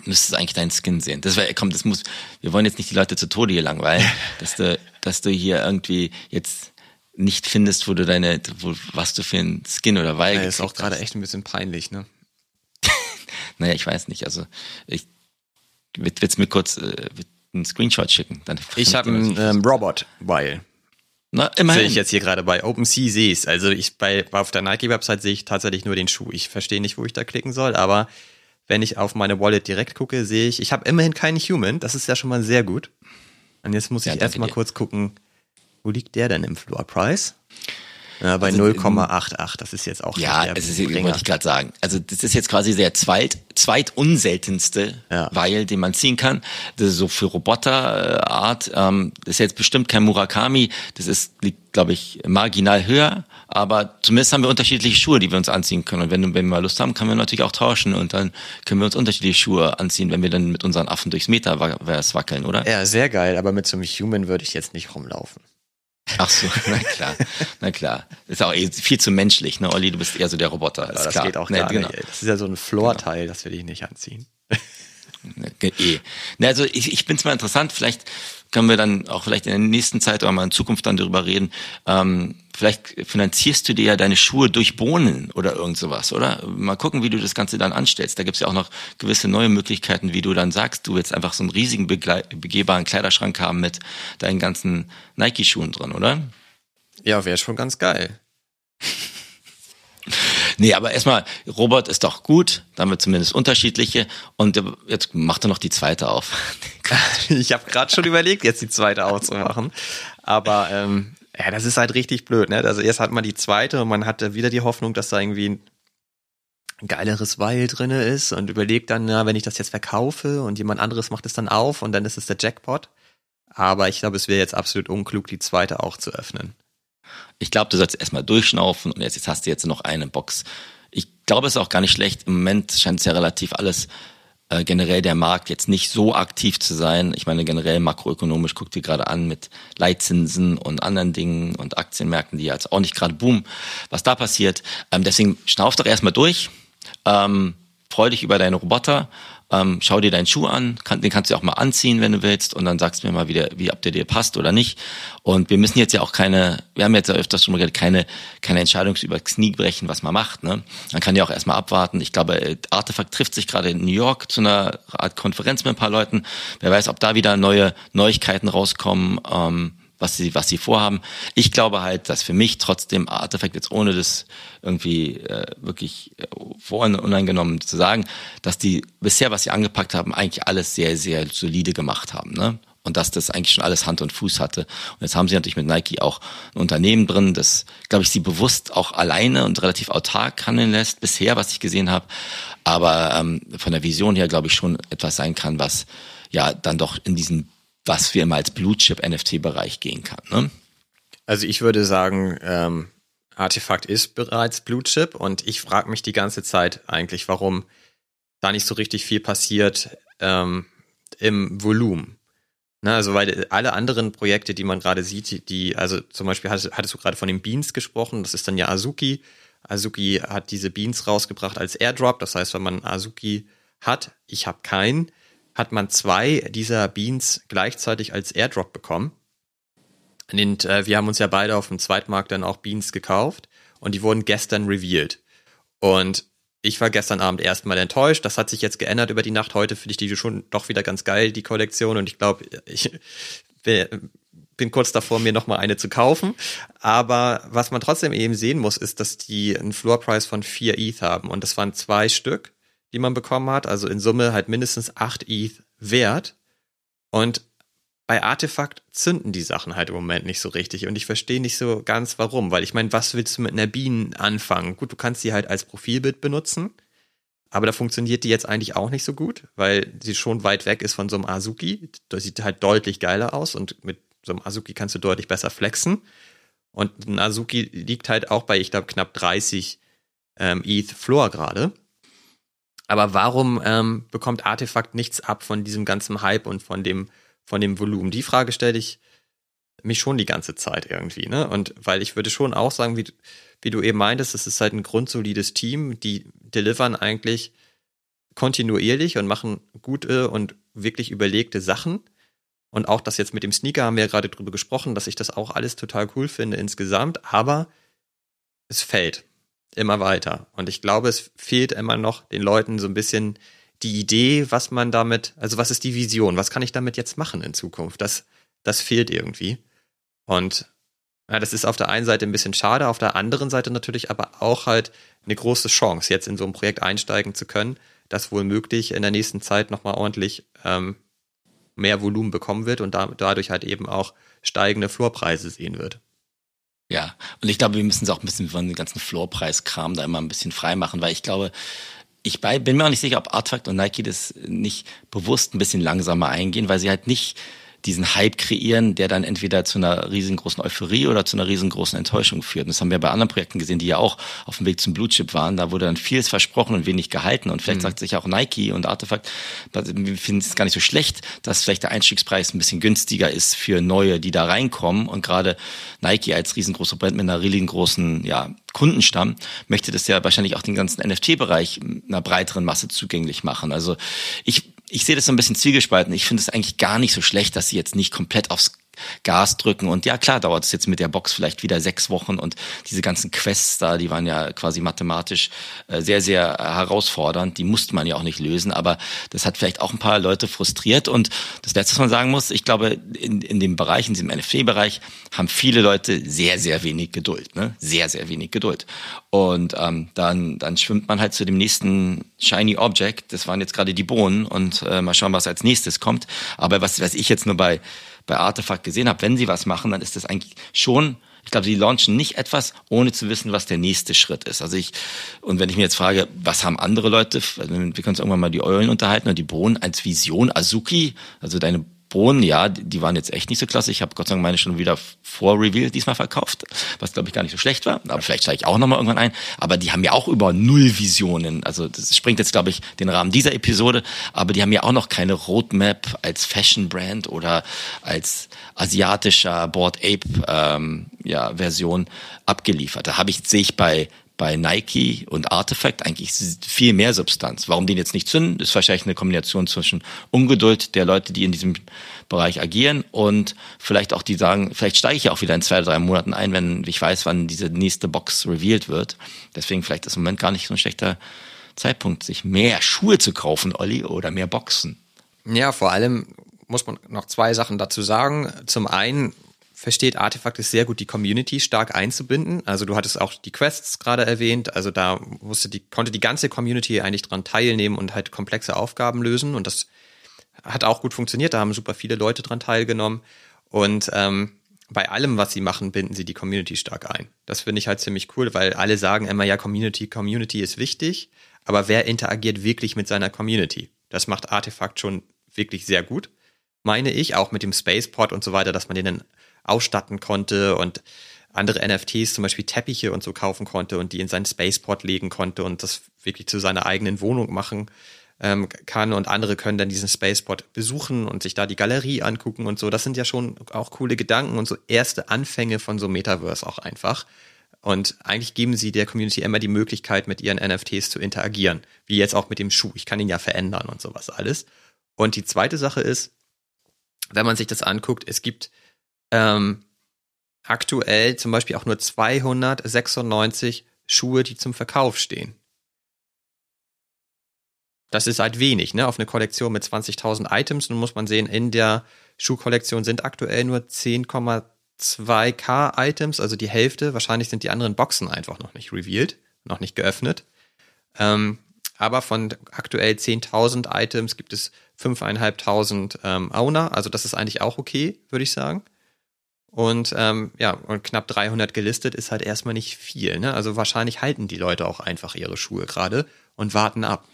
müsstest du eigentlich deinen Skin sehen. Das wäre, komm, das muss. Wir wollen jetzt nicht die Leute zu Tode hier langweilen, dass du, dass du hier irgendwie jetzt nicht findest, wo du deine, wo, was du für ein Skin oder Weih ja, ist auch gerade echt ein bisschen peinlich, ne? Naja, ich weiß nicht. Also ich wird es mir kurz, äh, einen Screenshot schicken. Dann ich habe einen ähm, Robot, weil. Na, immerhin. Sehe ich jetzt hier gerade bei OpenSea sehe ich Also ich bei auf der Nike-Website sehe ich tatsächlich nur den Schuh. Ich verstehe nicht, wo ich da klicken soll, aber wenn ich auf meine Wallet direkt gucke, sehe ich, ich habe immerhin keinen Human. Das ist ja schon mal sehr gut. Und jetzt muss ich ja, erstmal kurz gucken, wo liegt der denn im Floor Price? Ja, bei also, 0,88. Das ist jetzt auch Ja, das ist, wollte ich gerade sagen. Also das ist jetzt quasi der zweit, zweitunseltenste ja. Weil, den man ziehen kann. Das ist so für Roboterart. Ähm, das ist jetzt bestimmt kein Murakami. Das ist, liegt, glaube ich, marginal höher. Aber zumindest haben wir unterschiedliche Schuhe, die wir uns anziehen können. Und wenn, wenn wir mal Lust haben, können wir natürlich auch tauschen. Und dann können wir uns unterschiedliche Schuhe anziehen, wenn wir dann mit unseren Affen durchs Metaverse wackeln, oder? Ja, sehr geil. Aber mit so einem Human würde ich jetzt nicht rumlaufen. Ach so, na klar, na klar. Ist auch eh viel zu menschlich, ne, Olli? Du bist eher so der Roboter. Ist das klar. geht auch nee, gar genau. nicht. Das ist ja so ein Floorteil, genau. das will ich nicht anziehen. Na, also ich, ich finde es mal interessant, vielleicht können wir dann auch vielleicht in der nächsten Zeit oder mal in Zukunft dann darüber reden. Ähm, vielleicht finanzierst du dir ja deine Schuhe durch Bohnen oder irgend sowas, oder? Mal gucken, wie du das Ganze dann anstellst. Da gibt's ja auch noch gewisse neue Möglichkeiten, wie du dann sagst, du willst einfach so einen riesigen begehbaren Kleiderschrank haben mit deinen ganzen Nike-Schuhen drin, oder? Ja, wäre schon ganz geil. Nee, aber erstmal, Robot ist doch gut, da haben wir zumindest unterschiedliche und jetzt macht er noch die zweite auf. ich habe gerade schon überlegt, jetzt die zweite aufzumachen, aber ähm, ja, das ist halt richtig blöd, ne? Also erst hat man die zweite und man hatte wieder die Hoffnung, dass da irgendwie ein geileres Weil drinne ist und überlegt dann, ja, wenn ich das jetzt verkaufe und jemand anderes macht es dann auf und dann ist es der Jackpot. Aber ich glaube, es wäre jetzt absolut unklug, die zweite auch zu öffnen. Ich glaube, du sollst erstmal durchschnaufen und jetzt, jetzt hast du jetzt noch eine Box. Ich glaube, es ist auch gar nicht schlecht. Im Moment scheint es ja relativ alles äh, generell der Markt jetzt nicht so aktiv zu sein. Ich meine, generell makroökonomisch guckt ihr gerade an mit Leitzinsen und anderen Dingen und Aktienmärkten, die jetzt auch nicht gerade boomen, was da passiert. Ähm, deswegen schnauf doch erstmal durch. Ähm, freu dich über deine Roboter ähm, schau dir deinen Schuh an, kann, den kannst du auch mal anziehen, wenn du willst, und dann sagst du mir mal wieder, wie ob der dir passt oder nicht. Und wir müssen jetzt ja auch keine, wir haben jetzt ja öfters schon mal gesagt, keine, keine Entscheidung über Knie brechen, was man macht. Ne? Man kann ja auch erstmal abwarten. Ich glaube, äh, Artefakt trifft sich gerade in New York zu einer Art Konferenz mit ein paar Leuten. Wer weiß, ob da wieder neue Neuigkeiten rauskommen. Ähm, was sie, was sie vorhaben. Ich glaube halt, dass für mich trotzdem Artefakt jetzt ohne das irgendwie äh, wirklich äh, voruneingenommen zu sagen, dass die bisher, was sie angepackt haben, eigentlich alles sehr, sehr solide gemacht haben. Ne? Und dass das eigentlich schon alles Hand und Fuß hatte. Und jetzt haben sie natürlich mit Nike auch ein Unternehmen drin, das, glaube ich, sie bewusst auch alleine und relativ autark handeln lässt, bisher, was ich gesehen habe. Aber ähm, von der Vision her, glaube ich, schon etwas sein kann, was ja dann doch in diesen was wir mal als Blue Chip NFT-Bereich gehen kann. Ne? Also ich würde sagen, ähm, Artefakt ist bereits Blue Chip und ich frage mich die ganze Zeit eigentlich, warum da nicht so richtig viel passiert ähm, im Volumen. Ne, also weil alle anderen Projekte, die man gerade sieht, die, also zum Beispiel hattest, hattest du gerade von den Beans gesprochen, das ist dann ja Azuki. Azuki hat diese Beans rausgebracht als Airdrop, das heißt, wenn man Azuki hat, ich habe keinen, hat man zwei dieser Beans gleichzeitig als Airdrop bekommen. Und äh, wir haben uns ja beide auf dem Zweitmarkt dann auch Beans gekauft und die wurden gestern revealed. Und ich war gestern Abend erstmal enttäuscht. Das hat sich jetzt geändert über die Nacht. Heute finde ich die schon doch wieder ganz geil, die Kollektion. Und ich glaube, ich bin kurz davor, mir nochmal eine zu kaufen. Aber was man trotzdem eben sehen muss, ist, dass die einen Floorpreis von 4 ETH haben. Und das waren zwei Stück die man bekommen hat. Also in Summe halt mindestens 8 ETH wert. Und bei Artefakt zünden die Sachen halt im Moment nicht so richtig. Und ich verstehe nicht so ganz warum. Weil ich meine, was willst du mit einer Bienen anfangen? Gut, du kannst sie halt als Profilbild benutzen. Aber da funktioniert die jetzt eigentlich auch nicht so gut, weil sie schon weit weg ist von so einem Azuki. Das sieht halt deutlich geiler aus und mit so einem Azuki kannst du deutlich besser flexen. Und ein Azuki liegt halt auch bei, ich glaube, knapp 30 ähm, ETH Floor gerade. Aber warum ähm, bekommt Artefakt nichts ab von diesem ganzen Hype und von dem, von dem Volumen? Die Frage stelle ich mich schon die ganze Zeit irgendwie, ne? Und weil ich würde schon auch sagen, wie, wie du eben meintest, es ist halt ein grundsolides Team, die delivern eigentlich kontinuierlich und machen gute und wirklich überlegte Sachen. Und auch das jetzt mit dem Sneaker haben wir ja gerade drüber gesprochen, dass ich das auch alles total cool finde insgesamt, aber es fällt immer weiter. Und ich glaube, es fehlt immer noch den Leuten so ein bisschen die Idee, was man damit, also was ist die Vision, was kann ich damit jetzt machen in Zukunft? Das, das fehlt irgendwie. Und ja, das ist auf der einen Seite ein bisschen schade, auf der anderen Seite natürlich aber auch halt eine große Chance, jetzt in so ein Projekt einsteigen zu können, das wohl möglich in der nächsten Zeit nochmal ordentlich ähm, mehr Volumen bekommen wird und da, dadurch halt eben auch steigende Floorpreise sehen wird. Ja, und ich glaube, wir müssen es auch ein bisschen von dem ganzen Floorpreiskram da immer ein bisschen frei machen, weil ich glaube, ich bin mir auch nicht sicher, ob Artfact und Nike das nicht bewusst ein bisschen langsamer eingehen, weil sie halt nicht diesen Hype kreieren, der dann entweder zu einer riesengroßen Euphorie oder zu einer riesengroßen Enttäuschung führt. Und das haben wir bei anderen Projekten gesehen, die ja auch auf dem Weg zum Blue Chip waren. Da wurde dann vieles versprochen und wenig gehalten. Und vielleicht mhm. sagt sich auch Nike und Artefakt, wir finden es gar nicht so schlecht, dass vielleicht der Einstiegspreis ein bisschen günstiger ist für Neue, die da reinkommen. Und gerade Nike als riesengroßer Brand mit einer riesengroßen ja, Kundenstamm möchte das ja wahrscheinlich auch den ganzen NFT-Bereich einer breiteren Masse zugänglich machen. Also ich ich sehe das so ein bisschen zwiegespalten. Ich finde es eigentlich gar nicht so schlecht, dass sie jetzt nicht komplett aufs Gas drücken. Und ja, klar, dauert es jetzt mit der Box vielleicht wieder sechs Wochen und diese ganzen Quests da, die waren ja quasi mathematisch äh, sehr, sehr herausfordernd. Die musste man ja auch nicht lösen, aber das hat vielleicht auch ein paar Leute frustriert. Und das Letzte, was man sagen muss, ich glaube, in, in dem Bereich, in diesem NFT-Bereich, haben viele Leute sehr, sehr wenig Geduld. Ne? Sehr, sehr wenig Geduld. Und ähm, dann, dann schwimmt man halt zu dem nächsten Shiny Object. Das waren jetzt gerade die Bohnen und äh, mal schauen, was als nächstes kommt. Aber was, was ich jetzt nur bei bei Artefakt gesehen habe, wenn sie was machen, dann ist das eigentlich schon ich glaube, sie launchen nicht etwas, ohne zu wissen, was der nächste Schritt ist. Also ich, und wenn ich mir jetzt frage, was haben andere Leute, wir können uns irgendwann mal die Eulen unterhalten und die Bohnen als Vision, Azuki, also deine Bohnen, ja, die waren jetzt echt nicht so klasse. Ich habe Gott sei Dank meine schon wieder vor Reveal diesmal verkauft, was glaube ich gar nicht so schlecht war. Aber vielleicht steige ich auch nochmal irgendwann ein. Aber die haben ja auch über null Visionen. Also das springt jetzt, glaube ich, den Rahmen dieser Episode. Aber die haben ja auch noch keine Roadmap als Fashion Brand oder als asiatischer Board Ape ähm, ja, Version abgeliefert. Da habe ich, sehe ich bei bei Nike und Artifact eigentlich viel mehr Substanz. Warum den jetzt nicht zünden, ist wahrscheinlich eine Kombination zwischen Ungeduld der Leute, die in diesem Bereich agieren und vielleicht auch die sagen, vielleicht steige ich ja auch wieder in zwei, drei Monaten ein, wenn ich weiß, wann diese nächste Box revealed wird. Deswegen vielleicht ist im Moment gar nicht so ein schlechter Zeitpunkt, sich mehr Schuhe zu kaufen, Olli, oder mehr Boxen. Ja, vor allem muss man noch zwei Sachen dazu sagen. Zum einen versteht Artefakt es sehr gut, die Community stark einzubinden. Also du hattest auch die Quests gerade erwähnt. Also da musste die, konnte die ganze Community eigentlich dran teilnehmen und halt komplexe Aufgaben lösen. Und das hat auch gut funktioniert. Da haben super viele Leute dran teilgenommen. Und ähm, bei allem, was sie machen, binden sie die Community stark ein. Das finde ich halt ziemlich cool, weil alle sagen immer, ja, Community, Community ist wichtig. Aber wer interagiert wirklich mit seiner Community? Das macht Artefakt schon wirklich sehr gut meine ich, auch mit dem Spaceport und so weiter, dass man den ausstatten konnte und andere NFTs, zum Beispiel Teppiche und so kaufen konnte und die in seinen Spaceport legen konnte und das wirklich zu seiner eigenen Wohnung machen ähm, kann und andere können dann diesen Spaceport besuchen und sich da die Galerie angucken und so. Das sind ja schon auch coole Gedanken und so erste Anfänge von so Metaverse auch einfach. Und eigentlich geben sie der Community immer die Möglichkeit, mit ihren NFTs zu interagieren. Wie jetzt auch mit dem Schuh. Ich kann ihn ja verändern und sowas alles. Und die zweite Sache ist, wenn man sich das anguckt, es gibt ähm, aktuell zum Beispiel auch nur 296 Schuhe, die zum Verkauf stehen. Das ist halt wenig, ne? Auf eine Kollektion mit 20.000 Items. Nun muss man sehen, in der Schuhkollektion sind aktuell nur 10,2k Items, also die Hälfte. Wahrscheinlich sind die anderen Boxen einfach noch nicht revealed, noch nicht geöffnet. Ähm, aber von aktuell 10.000 Items gibt es 5.500 ähm, Owner, also das ist eigentlich auch okay, würde ich sagen. Und ähm, ja, und knapp 300 gelistet ist halt erstmal nicht viel. Ne? Also wahrscheinlich halten die Leute auch einfach ihre Schuhe gerade und warten ab.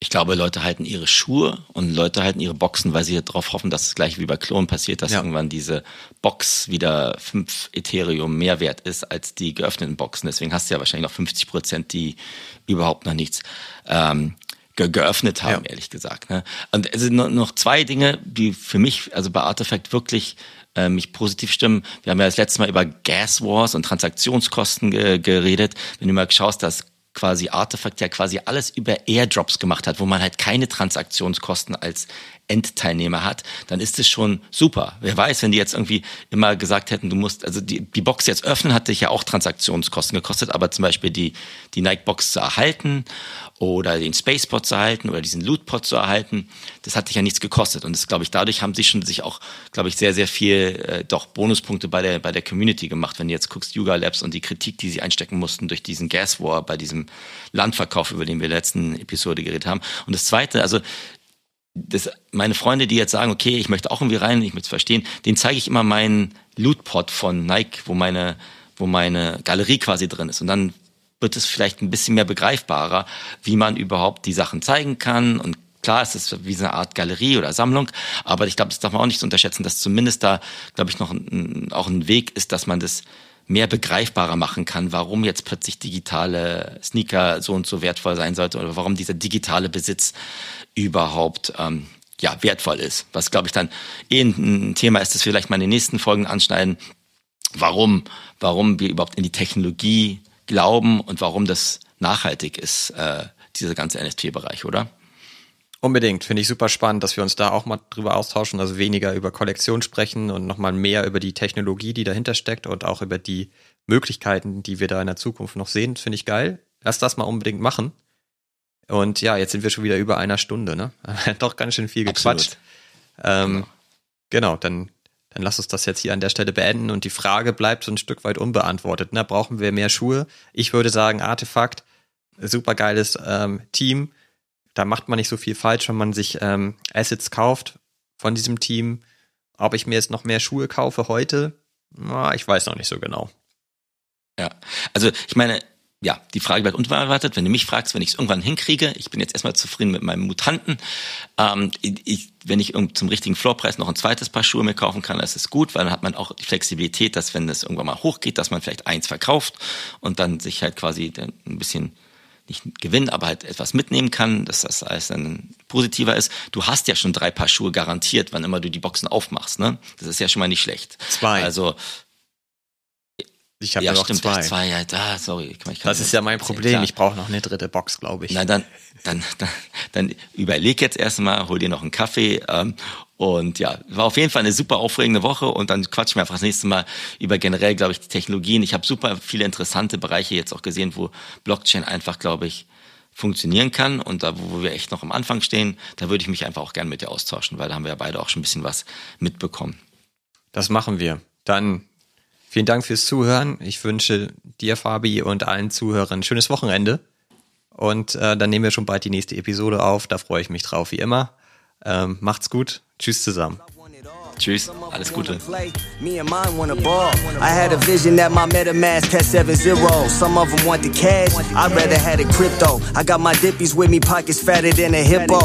Ich glaube, Leute halten ihre Schuhe und Leute halten ihre Boxen, weil sie darauf hoffen, dass es gleich wie bei Klon passiert, dass ja. irgendwann diese Box wieder 5 Ethereum mehr wert ist als die geöffneten Boxen. Deswegen hast du ja wahrscheinlich noch 50 Prozent, die überhaupt noch nichts ähm, ge geöffnet haben, ja. ehrlich gesagt. Ne? Und es sind noch zwei Dinge, die für mich, also bei Artifact wirklich äh, mich positiv stimmen. Wir haben ja das letzte Mal über Gas Wars und Transaktionskosten ge geredet. Wenn du mal schaust, dass quasi Artefakt ja quasi alles über Airdrops gemacht hat, wo man halt keine Transaktionskosten als Endteilnehmer hat, dann ist es schon super. Wer weiß, wenn die jetzt irgendwie immer gesagt hätten, du musst, also die, die Box jetzt öffnen, hat dich ja auch Transaktionskosten gekostet, aber zum Beispiel die, die Nike-Box zu erhalten oder den Spacepod zu erhalten oder diesen Lootpod zu erhalten, das hat dich ja nichts gekostet. Und das glaube ich, dadurch haben sie schon sich auch, glaube ich, sehr, sehr viel äh, doch Bonuspunkte bei der, bei der Community gemacht. Wenn du jetzt guckst, Yuga Labs und die Kritik, die sie einstecken mussten durch diesen Gas War bei diesem Landverkauf, über den wir in der letzten Episode geredet haben. Und das zweite, also das, meine Freunde, die jetzt sagen, okay, ich möchte auch irgendwie rein, ich möchte es verstehen, den zeige ich immer meinen Lootpot von Nike, wo meine, wo meine Galerie quasi drin ist. Und dann wird es vielleicht ein bisschen mehr begreifbarer, wie man überhaupt die Sachen zeigen kann. Und klar, es ist wie so eine Art Galerie oder Sammlung, aber ich glaube, das darf man auch nicht unterschätzen, dass zumindest da, glaube ich, noch ein, auch ein Weg ist, dass man das mehr begreifbarer machen kann, warum jetzt plötzlich digitale Sneaker so und so wertvoll sein sollte oder warum dieser digitale Besitz überhaupt ähm, ja, wertvoll ist. Was, glaube ich, dann eh ein Thema ist, das wir vielleicht mal in den nächsten Folgen anschneiden, warum, warum wir überhaupt in die Technologie glauben und warum das nachhaltig ist, äh, dieser ganze NFT-Bereich, oder? Unbedingt, finde ich super spannend, dass wir uns da auch mal drüber austauschen, also weniger über Kollektion sprechen und nochmal mehr über die Technologie, die dahinter steckt und auch über die Möglichkeiten, die wir da in der Zukunft noch sehen, finde ich geil. Lass das mal unbedingt machen. Und ja, jetzt sind wir schon wieder über einer Stunde, ne? Doch ganz schön viel gequatscht. Ähm, genau. genau, dann, dann lass uns das jetzt hier an der Stelle beenden und die Frage bleibt so ein Stück weit unbeantwortet. Ne? Brauchen wir mehr Schuhe? Ich würde sagen, Artefakt, super geiles ähm, Team. Da macht man nicht so viel falsch, wenn man sich ähm, Assets kauft von diesem Team. Ob ich mir jetzt noch mehr Schuhe kaufe heute, na, ich weiß noch nicht so genau. Ja, also ich meine, ja, die Frage bleibt unbeantwortet. Wenn du mich fragst, wenn ich es irgendwann hinkriege, ich bin jetzt erstmal zufrieden mit meinem Mutanten. Ähm, ich, wenn ich zum richtigen Floorpreis noch ein zweites Paar Schuhe mir kaufen kann, das ist gut, weil dann hat man auch die Flexibilität, dass wenn das irgendwann mal hochgeht, dass man vielleicht eins verkauft und dann sich halt quasi ein bisschen nicht gewinnen, aber halt etwas mitnehmen kann, dass das alles dann positiver ist. Du hast ja schon drei Paar Schuhe garantiert, wann immer du die Boxen aufmachst, ne? Das ist ja schon mal nicht schlecht. Zwei. Also ich habe ja, noch stimmt, zwei. zwei. Ja, da, sorry. Ich das ist ja mein Problem. Klar. Ich brauche noch eine dritte Box, glaube ich. Na dann, dann, dann, dann überleg jetzt erstmal, hol dir noch einen Kaffee. Ähm, und ja, war auf jeden Fall eine super aufregende Woche. Und dann quatschen wir einfach das nächste Mal über generell, glaube ich, die Technologien. Ich habe super viele interessante Bereiche jetzt auch gesehen, wo Blockchain einfach, glaube ich, funktionieren kann. Und da, wo wir echt noch am Anfang stehen, da würde ich mich einfach auch gerne mit dir austauschen, weil da haben wir ja beide auch schon ein bisschen was mitbekommen. Das machen wir. Dann Vielen Dank fürs Zuhören. Ich wünsche dir, Fabi, und allen Zuhörern ein schönes Wochenende. Und äh, dann nehmen wir schon bald die nächste Episode auf. Da freue ich mich drauf, wie immer. Ähm, macht's gut. Tschüss zusammen. Tschüss, alles Gute. Me and mine wanna ball. I had a vision that my MetaMask had seven zeros. Some of them want the cash. I'd rather had a crypto. I got my dippies with me, pockets fatter than a hippo.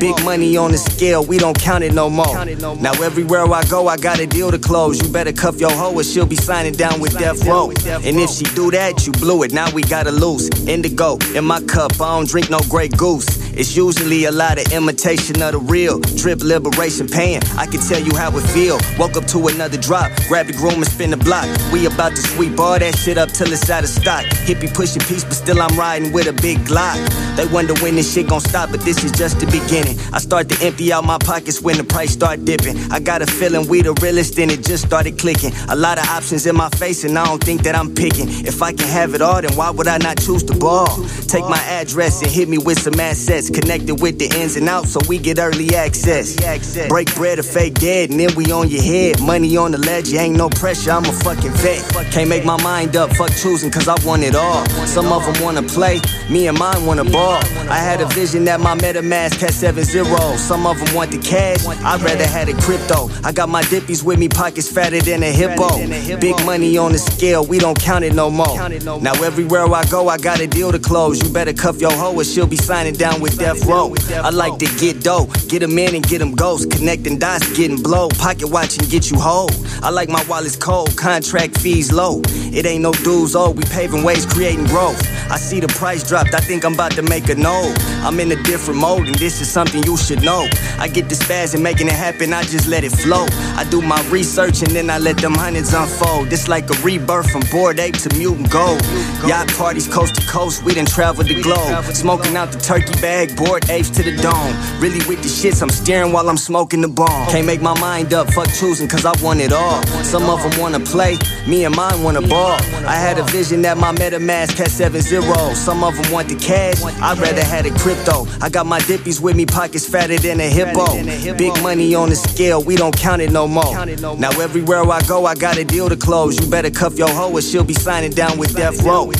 Big money on the scale, we don't count it no more. Now everywhere I go, I got a deal to close. You better cuff your hoe or she'll be signing down with Death Row. And if she do that, you blew it. Now we gotta lose. Indigo in my cup, I don't drink no Grey Goose. It's usually a lot of imitation of the real. Drip liberation pain. I can tell you how it feel. Woke up to another drop. Grab the groom and spin the block. We about to sweep all that shit up till it's out of stock. Hippie pushing peace, but still I'm riding with a big Glock. They wonder when this shit gon' stop, but this is just the beginning. I start to empty out my pockets when the price start dipping. I got a feeling we the realest and it just started clicking. A lot of options in my face and I don't think that I'm picking. If I can have it all, then why would I not choose the ball? Take my address and hit me with some assets. Connected with the ins and outs so we get early access. Break bread or fake dead and then we on your head. Money on the ledge, ain't no pressure, I'm a fucking vet. Can't make my mind up, fuck choosing cause I want it all. Some of them wanna play, me and mine wanna ball. I had a vision that my MetaMask had seven zeros. Some of them want the cash, I'd rather had it crypto. I got my dippies with me, pockets fatter than a hippo. Big money on the scale, we don't count it no more. Now everywhere I go, I got a deal to close. You better cuff your hoe or she'll be signing down with with death row. I like to get dough, get them in and get them ghosts. Connecting dots, getting blow. Pocket watch and get you whole. I like my wallets cold, contract fees low. It ain't no dues, oh, we paving ways, creating growth. I see the price dropped, I think I'm about to make a note. I'm in a different mode, and this is something you should know. I get the spaz and making it happen, I just let it flow. I do my research and then I let them hundreds unfold. It's like a rebirth from bored ape to mutant gold. Yacht parties coast to coast, we done traveled the globe. Smoking out the turkey bag, bored apes to the dome. Really with the shits, I'm steering while I'm smoking the bomb. Can't make my mind up, fuck choosing, cause I want it all. Some of them wanna play, me and mine wanna ball. I had a vision that my MetaMask had seven zeros. Some of them want the cash, I'd rather had a crypto. I got my dippies with me, pockets fatter than a hippo. Big money on the scale, we don't count it no more. Now everywhere I go, I got a deal to close. You better cuff your hoe or she'll be signing down with Death Row.